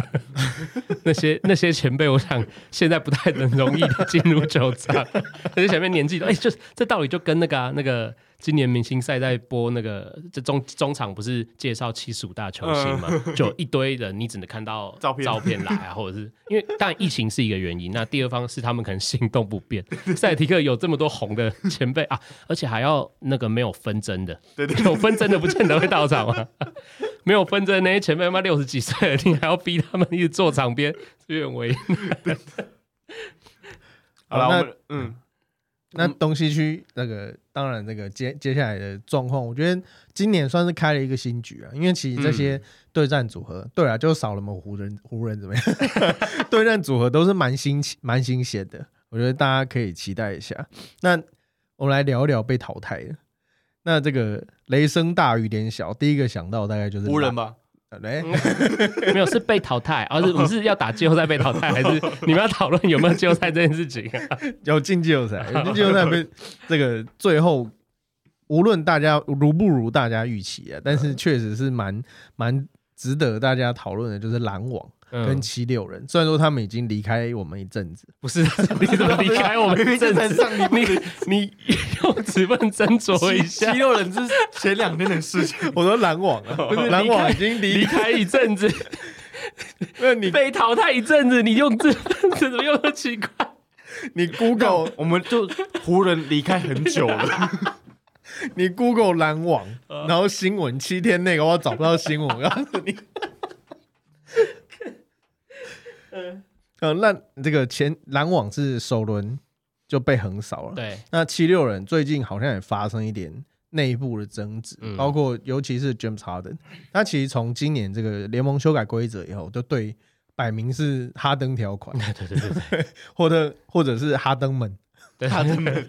Speaker 3: 那些那些前辈，我想现在不太能容易进入九战。那些前辈年纪都，哎，就这道理就跟那个那个今年明星赛在播那个这中中场不是介绍七十五大球星嘛，就一堆人你只能看到
Speaker 1: 照片。
Speaker 3: 照片来啊，或者是因为当然疫情是一个原因，那第二方是他们可能行动不便。塞尔提克有这么多红的前辈啊，而且还要那个没有纷争的，
Speaker 1: 对对
Speaker 3: 有纷争的不见得会到场啊。没有纷争的那些前辈，他妈六十几岁了，你还要逼他们一直坐场边，是很为
Speaker 1: 好了，
Speaker 2: 那
Speaker 1: 我嗯，
Speaker 2: 那东西区那个，当然这个接接下来的状况，我觉得今年算是开了一个新局啊，因为其实这些对战组合，对啊，就少了我们湖人，湖人怎么样？对战组合都是蛮新奇、蛮新鲜的，我觉得大家可以期待一下。那我们来聊一聊被淘汰的。那这个雷声大雨点小，第一个想到大概就是
Speaker 1: 湖人吧，
Speaker 2: 蓝，哎、
Speaker 3: 没有是被淘汰，而、是我们是要打季后赛被淘汰，还是你们要讨论有没有季后赛这件事情、啊？
Speaker 2: 有进季后赛，有进季后赛被这个最后，无论大家如不如大家预期啊，但是确实是蛮蛮值得大家讨论的，就是篮网跟
Speaker 3: 嗯，
Speaker 2: 七六人。虽然说他们已经离开我们一阵子，
Speaker 3: 不是你怎么离开我们
Speaker 1: 明明就才
Speaker 3: 阵子？你你 用指纹斟酌一下
Speaker 1: 七，六人是前两天的事情，
Speaker 2: 我说拦网啊，
Speaker 3: 是
Speaker 2: 篮网已经离
Speaker 3: 离开一阵子，
Speaker 2: 那你
Speaker 3: 被淘汰一阵子，你用这这怎么用的奇怪？
Speaker 2: 你 Google
Speaker 1: 我们就湖人离开很久了，
Speaker 2: 你 Google 篮网，然后新闻七天内我找不到新闻，我告诉你。呃，那这个前篮网是首轮就被横扫了，
Speaker 3: 对，
Speaker 2: 那七六人最近好像也发生一点内部的争执，
Speaker 3: 嗯。
Speaker 2: 包括尤其是 James Harden，他其实从今年这个联盟修改规则以后，就对摆明是哈登条款，
Speaker 3: 对对对对对。
Speaker 2: 或者或者是哈登们
Speaker 3: 对，
Speaker 1: 他真的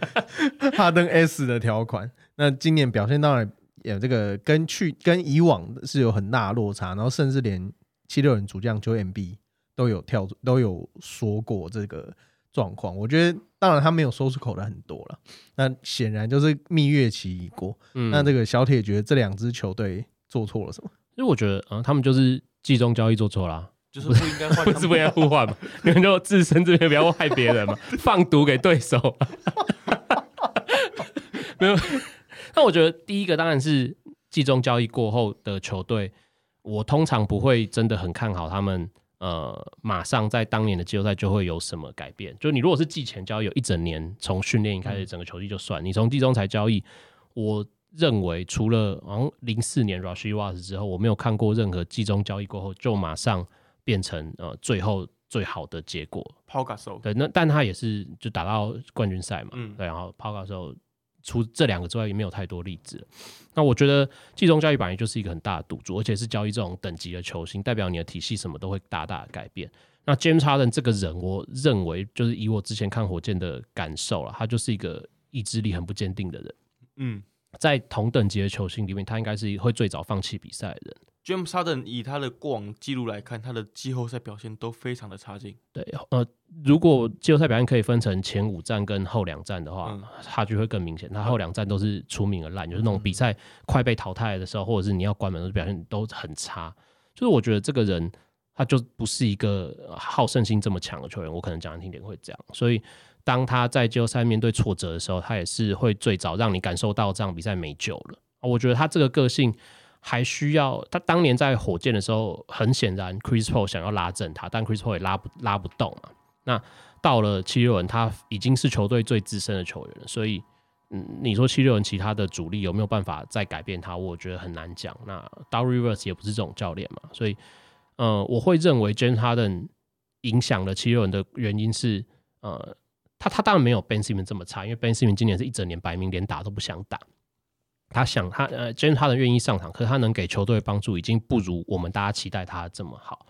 Speaker 2: 哈登 S 的条款。那今年表现当然也这个跟去跟以往是有很大的落差，然后甚至连七六人主将 Joe MB 都有跳都有说过这个状况。我觉得当然他没有说出口的很多了，那显然就是蜜月期已过。
Speaker 3: 嗯
Speaker 2: 那这个小铁觉得这两支球队做错了什么？
Speaker 3: 因为我觉得，嗯，他们就是季中交易做错了啊、
Speaker 1: 就是不应该
Speaker 3: 不是不应该互换嘛？你们就自身这边不要害别人嘛，放毒给对手嘛。没有，那我觉得第一个当然是季中交易过后的球队，我通常不会真的很看好他们。呃，马上在当年的季后赛就会有什么改变？就你如果是季前交易，有一整年从训练营开始，整个球季就算；你从季中才交易，我认为除了好像零四年 Rush Watts 之后，我没有看过任何季中交易过后就马上变成呃最后最好的结果。
Speaker 1: 抛嘎手，
Speaker 3: 对，那但他也是就打到冠军赛嘛，
Speaker 1: 嗯
Speaker 3: 对，然后抛高的时候，除这两个之外也没有太多例子。那我觉得季中交易本来就是一个很大的赌注，而且是交易这种等级的球星，代表你的体系什么都会大大的改变。那 James Harden 这个人，我认为就是以我之前看火箭的感受了，他就是一个意志力很不坚定的人。
Speaker 1: 嗯
Speaker 3: 在同等级的球星里面，他应该是会最早放弃比赛的人。
Speaker 1: ，James Harden 以他的过往记录来看，他的季后赛表现都非常的差劲，
Speaker 3: 对，呃，如果季后赛表现可以分成前五战跟后两战的话，
Speaker 1: 嗯
Speaker 3: 差距会更明显。他后两战都是出名的烂，就是那种比赛快被淘汰的时候，或者是你要关门的表现都很差。就是我觉得这个人他就不是一个呃好胜心这么强的球员，我可能讲难听点会这样。所以当他在季后赛面对挫折的时候，他也是会最早让你感受到这场比赛没救了。我觉得他这个个性还需要他当年在火箭的时候，很显然 Chris Paul 想要拉正他，但 Chris Paul 也拉不拉不动嘛。那到了七六人，他已经是球队最资深的球员了，所以嗯，你说七六人其他的主力有没有办法再改变他？我觉得很难讲。那 d a r Rivers 也不是这种教练嘛，所以呃，我会认为 James Harden 影响了七六人的原因是呃，他他当然没有 Ben Simmons 这么差，因为 Ben Simmons 今年是一整年白名连打都不想打。他想他呃，James Harden 愿意上场，可是他能给球队帮助已经不如我们大家期待他这么好。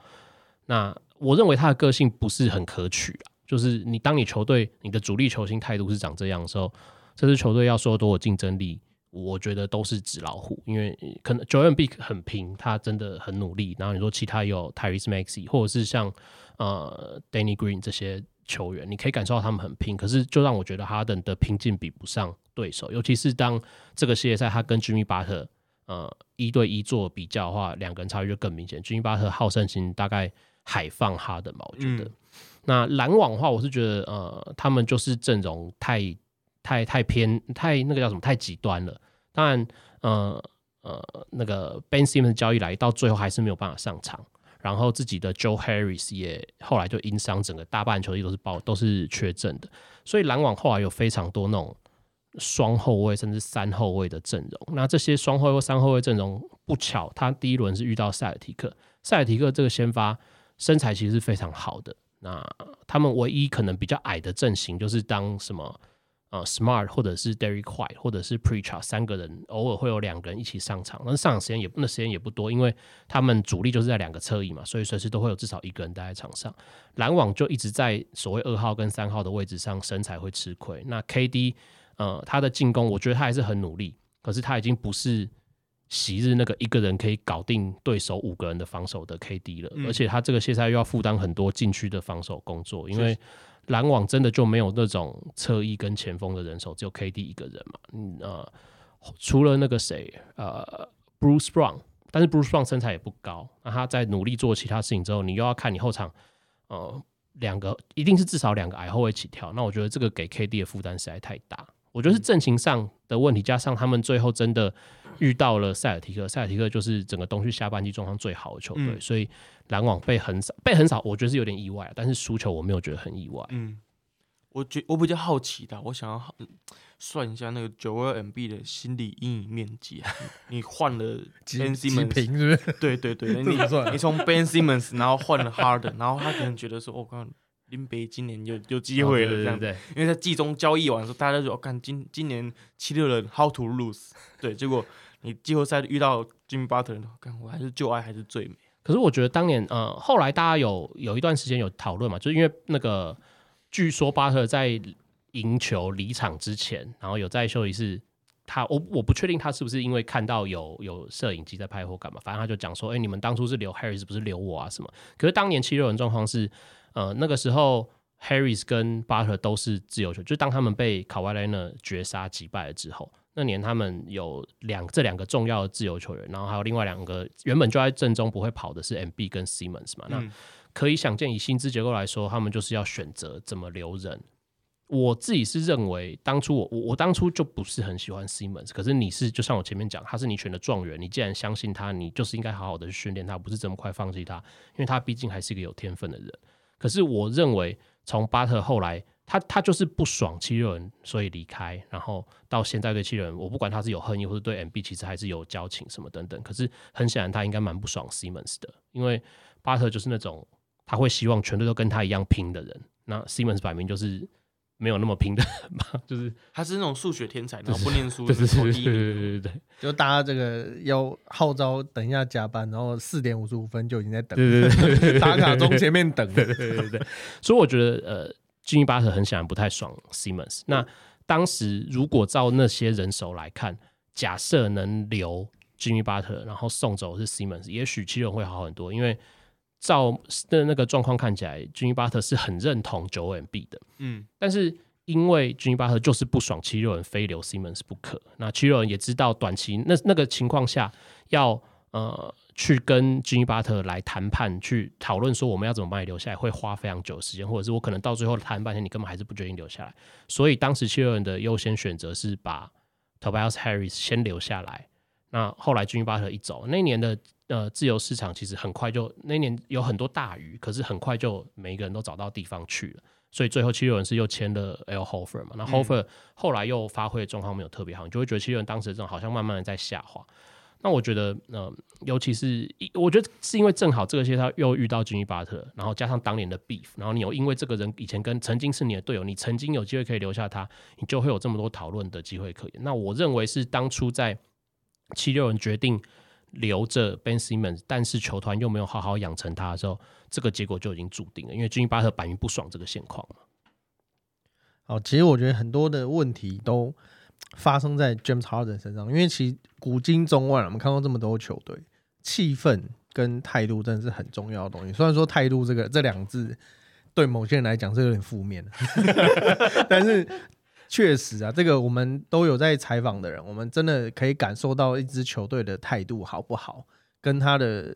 Speaker 3: 那我认为他的个性不是很可取啊，就是你当你球队你的主力球星态度是长这样的时候，这支球队要说多有竞争力，我觉得都是纸老虎，因为可能 Joel b i 很拼，他真的很努力。然后你说其他有 Tyrese Maxey 或者是像呃 Danny Green 这些球员，你可以感受到他们很拼，可是就让我觉得哈登的拼劲比不上对手，尤其是当这个系列赛他跟 Jimmy Butler 呃一对一做比较的话，两个人差距就更明显。Jimmy Butler 好胜心大概海放哈登嘛，我觉得。
Speaker 1: 嗯
Speaker 3: 那篮网的话，我是觉得呃，他们就是阵容太太太偏太那个叫什么太极端了。当然，呃呃，那个 Ben Simmons 交易来到最后还是没有办法上场，然后自己的 Joe Harris 也后来就因伤，整个大半球季都是爆都是缺阵的，所以篮网后来有非常多那种双后卫甚至三后卫的阵容。那这些双后卫三后卫阵容不巧，他第一轮是遇到塞尔提克，塞尔提克这个先发身材其实是非常好的。那他们唯一可能比较矮的阵型就是当什么呃 Smart 或者是 Derek White 或者是 Preacher 三个人偶尔会有两个人一起上场，但是上场时间也那时间也不多，因为他们主力就是在两个侧翼嘛，所以随时都会有至少一个人待在场上。篮网就一直在所谓二号跟三号的位置上身材会吃亏。那 KD 呃他的进攻我觉得他还是很努力，可是他已经不是。昔日那个一个人可以搞定对手五个人的防守的 KD 了，而且他这个现在又要负担很多禁区的防守工作，因为篮网真的就没有那种侧翼跟前锋的人手，只有 KD 一个人嘛。嗯呃，除了那个谁呃 Bruce Brown，但是 Bruce Brown 身材也不高，那他在努力做其他事情之后，你又要看你后场呃两个一定是至少两个矮后卫起跳，那我觉得这个给 KD 的负担实在太大。我觉得是阵型上的问题，加上他们最后真的遇到了塞尔提克，塞尔提克就是整个东区下半季状况最好的球队，所以篮网被很少被很少，我觉得是有点意外，但是输球我没有觉得很意外。
Speaker 1: 嗯，我觉我比较好奇的，我想要算一下那个九二 MB 的心理阴影面积啊，你换了 Ben Simmons
Speaker 2: 是不是？
Speaker 1: 对对对，你你从 Ben Simmons 然后换了 Harden，然后他可能觉得说，我刚。林北今年有有 机会了，这样
Speaker 3: 对，
Speaker 1: 因为在季中交易完的时候，大家都说：“看今今年七六人 how to lose。”对，结果你季后赛遇到 Jimmy Butler，看我还是旧爱还是最美。
Speaker 3: 可是我觉得当年呃，后来大家有有一段时间有讨论嘛，就是因为那个据说巴特在赢球离场之前，然后有在休息室，他我我不确定他是不是因为看到有有摄影机在拍或干嘛，反正他就讲说：“哎，你们当初是留 Harris 不是留我啊？什么？”可是当年七六人状况是。呃，那个时候，Harris 跟 Butler 都是自由球，就当他们被卡瓦莱纳绝杀击败了之后，那年他们有两这两个重要的自由球员，然后还有另外两个原本就在阵中不会跑的是 MB 跟 Simmons 嘛。那可以想见，以薪资结构来说，他们就是要选择怎么留人。我自己是认为，当初我我我当初就不是很喜欢 Simmons，可是你是就像我前面讲，他是你选的状元，你既然相信他，你就是应该好好的去训练他，不是这么快放弃他，因为他毕竟还是一个有天分的人。可是我认为，从巴特后来，他他就是不爽七六人，所以离开，然后到现在对七六人，我不管他是有恨意，或者对 MB 其实还是有交情什么等等。可是很显然，他应该蛮不爽 Simmons 的，因为巴特就是那种他会希望全队都跟他一样拼的人，那 Simmons 摆明就是。没有那么拼的嘛，就是
Speaker 1: 他是那种数学天才，然后不念书，
Speaker 3: 对对对对对对，
Speaker 2: 就大家这个要号召等一下加班，然后四点五十五分就已经在等，
Speaker 3: 对对对，
Speaker 2: 打卡钟前面等，
Speaker 3: 对对对对，所以我觉得呃，金巴特很显然不太爽 Simmons。那当时如果照那些人手来看，假设能留金巴特，然后送走是 Simmons，也许七人会好很多，因为。照的那个状况看起来，军医巴特是很认同九 M B 的，嗯，但是因为军医巴特就是不爽七六人非留 Simmons 不可，那七六人也知道短期那那个情况下要呃去跟军医巴特来谈判，去讨论说我们要怎么把你留下来，会花非常久的时间，或者是我可能到最后谈半天，你根本还是不决定留下来，所以当时七六人的优先选择是把 Tobias Harris 先留下来，那后来军医巴特一走，那年的。呃，自由市场其实很快就那年有很多大鱼，可是很快就每一个人都找到地方去了，所以最后七六人是又签了 L Hofer 嘛，那 Hofer 后来又发挥的状况没有特别好，你就会觉得七六人当时这种好像慢慢的在下滑。那我觉得，呃，尤其是我觉得是因为正好这个些他又遇到吉米巴特，然后加上当年的 Beef，然后你有因为这个人以前跟曾经是你的队友，你曾经有机会可以留下他，你就会有这么多讨论的机会可言。那我认为是当初在七六人决定。留着 Ben Simmons，但是球团又没有好好养成他的时候，这个结果就已经注定了。因为军巴特摆明不爽这个现况嘛。
Speaker 2: 好，其实我觉得很多的问题都发生在 James Harden 身上，因为其实古今中外，我们看到这么多球队，气氛跟态度真的是很重要的东西。虽然说态度这个这两字对某些人来讲是有点负面的，但是。确实啊，这个我们都有在采访的人，我们真的可以感受到一支球队的态度好不好，跟他的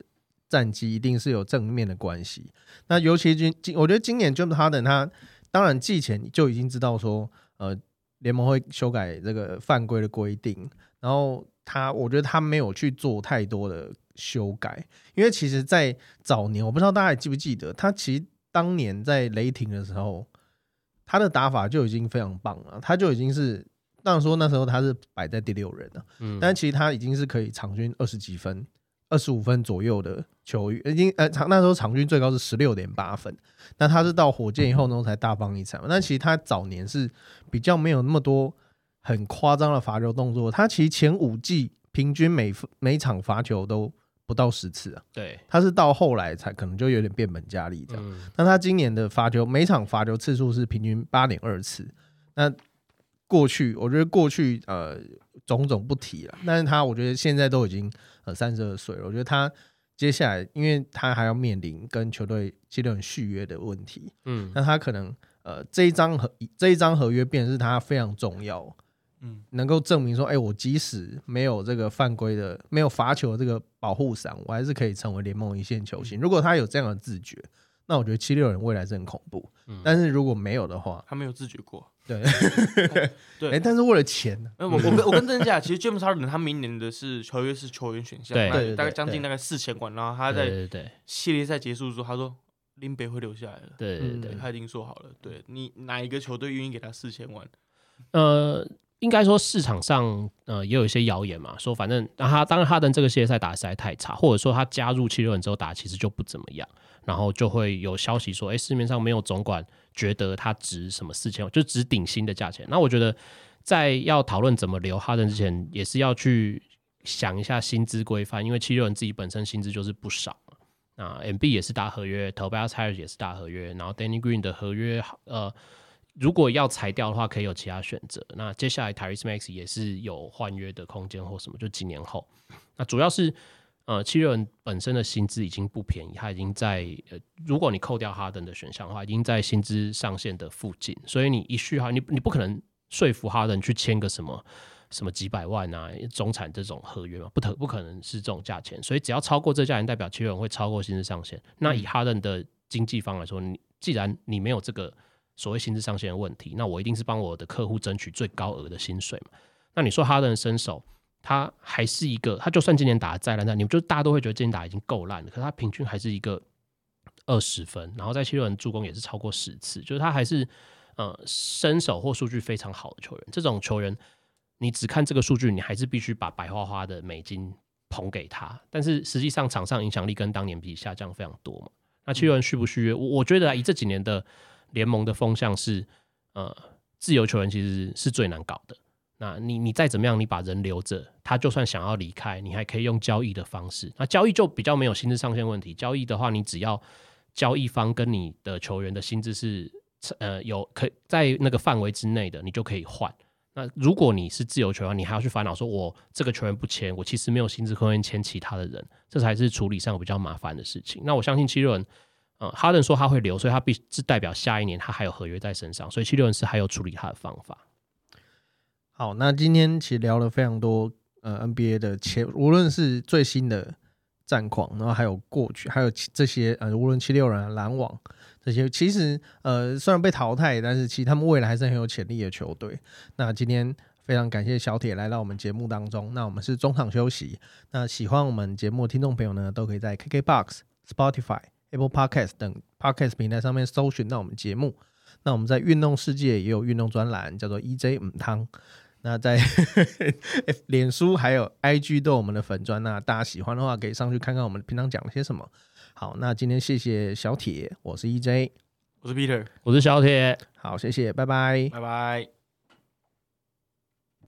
Speaker 2: 战绩一定是有正面的关系。那尤其今今，我觉得今年 James Harden 他当然季前就已经知道说，呃，联盟会修改这个犯规的规定，然后他我觉得他没有去做太多的修改，因为其实，在早年我不知道大家还记不记得，他其实当年在雷霆的时候，他的打法就已经非常棒了，他就已经是。当然说那时候他是摆在第六人了，
Speaker 3: 嗯，
Speaker 2: 但其实他已经是可以场均二十几分、二十五分左右的球员，已经呃场那时候场均最高是十六点八分。那他是到火箭以后呢才大放异彩嘛？但其实他早年是比较没有那么多很夸张的罚球动作。他其实前五季平均每每场罚球都不到十次啊。
Speaker 3: 对，
Speaker 2: 他是到后来才可能就有点变本加厉这样。
Speaker 3: 嗯
Speaker 2: 那他今年的罚球每场罚球次数是平均八点二次。那过去我觉得过去呃种种不提了，但是他我觉得现在都已经呃三十二岁了，我觉得他接下来因为他还要面临跟球队七六人续约的问题，
Speaker 3: 嗯
Speaker 2: 那他可能呃这一张合这一张合约变成是他非常重要，
Speaker 1: 嗯，
Speaker 2: 能够证明说，哎、我即使没有这个犯规的、没有罚球的这个保护伞，我还是可以成为联盟一线球星。如果他有这样的自觉，那我觉得七六人未来是很恐怖。
Speaker 3: 嗯。
Speaker 2: 但是如果没有的话，
Speaker 1: 他没有自觉过。
Speaker 2: 对，
Speaker 1: 对。
Speaker 2: 哎、但是为了钱
Speaker 1: 我我跟我跟郑讲，其实 James Harden 他明年的是球约是球员选项，
Speaker 3: 对
Speaker 1: 大概将近大概四千万，然后他在系列赛结束的时候，他说林北会留下来的，
Speaker 2: 嗯
Speaker 3: 对对对，
Speaker 1: 他已经说好了，对你哪一个球队愿意给他四千万？
Speaker 3: 呃，应该说市场上呃也有一些谣言嘛，说反正那他当然哈登这个系列赛打得实在太差，或者说他加入七六人之后打其实就不怎么样，然后就会有消息说，哎，市面上没有总管觉得他值什么四千，就值顶薪的价钱。那我觉得在要讨论怎么留哈登之前，也是要去想一下薪资规范，因为七六人自己本身薪资就是不少嘛。那 MB 也是大合约 t o b i a s Harris 也是大合约，然后 Danny Green 的合约呃。如果要裁掉的话，可以有其他选择。那接下来 t y r e s Max 也是有换约的空间或什么，就几年后。那主要是呃，七六人本身的薪资已经不便宜，他已经在呃，如果你扣掉哈登的选项的话，已经在薪资上限的附近。所以你一续哈，你你不可能说服哈登去签个什么什么几百万啊中产这种合约嘛，不可不可能是这种价钱。所以只要超过这价钱，代表七六人会超过薪资上限。那以哈登的经济方来说，你既然你没有这个所谓薪资上限的问题，那我一定是帮我的客户争取最高额的薪水嘛。那你说哈登的身手，他还是一个，他就算今年打的再烂，但你们就大家都会觉得今年打已经够烂了，可是他平均还是一个二十分，然后在七六人助攻也是超过十次，就是他还是呃身手或数据非常好的球员。这种球员，你只看这个数据，你还是必须把白花花的美金捧给他，但是实际上场上影响力跟当年比下降非常多嘛。那七六人续不续约？我我觉得以这几年的联盟的风向是，呃，自由球员其实是最难搞的。那你你再怎么样，你把人留着，他就算想要离开，你还可以用交易的方式。那交易就比较没有薪资上限问题。交易的话，你只要交易方跟你的球员的薪资是呃有可在那个范围之内的，你就可以换。那如果你是自由球员，你还要去烦恼说，我这个球员不签，我其实没有薪资空间签其他的人，这才是处理上比较麻烦的事情。那我相信七六人，呃，哈登说他会留，所以他必是代表下一年他还有合约在身上，所以七六人是还有处理他的方法。
Speaker 2: 好，那今天其实聊了非常多呃 NBA 的前，无论是最新的战况，然后还有过去，还有这些呃，无论七六人、篮网这些，其实呃虽然被淘汰，但是其实他们未来还是很有潜力的球队。那今天非常感谢小铁来到我们节目当中，那我们是中场休息。那喜欢我们节目的听众朋友呢，都可以在 KKBox、Spotify、Apple Podcast 等 Podcast 平台上面搜寻到我们节目。那我们在运动世界也有运动专栏，叫做 EJ 五汤。那在 脸书还有 IG 都有我们的粉砖，那大家喜欢的话可以上去看看我们平常讲了些什么。好，那今天谢谢小铁，我是 EJ，
Speaker 1: 我是 Peter，
Speaker 3: 我是小铁。
Speaker 2: 好，谢谢，拜拜。
Speaker 1: 拜拜。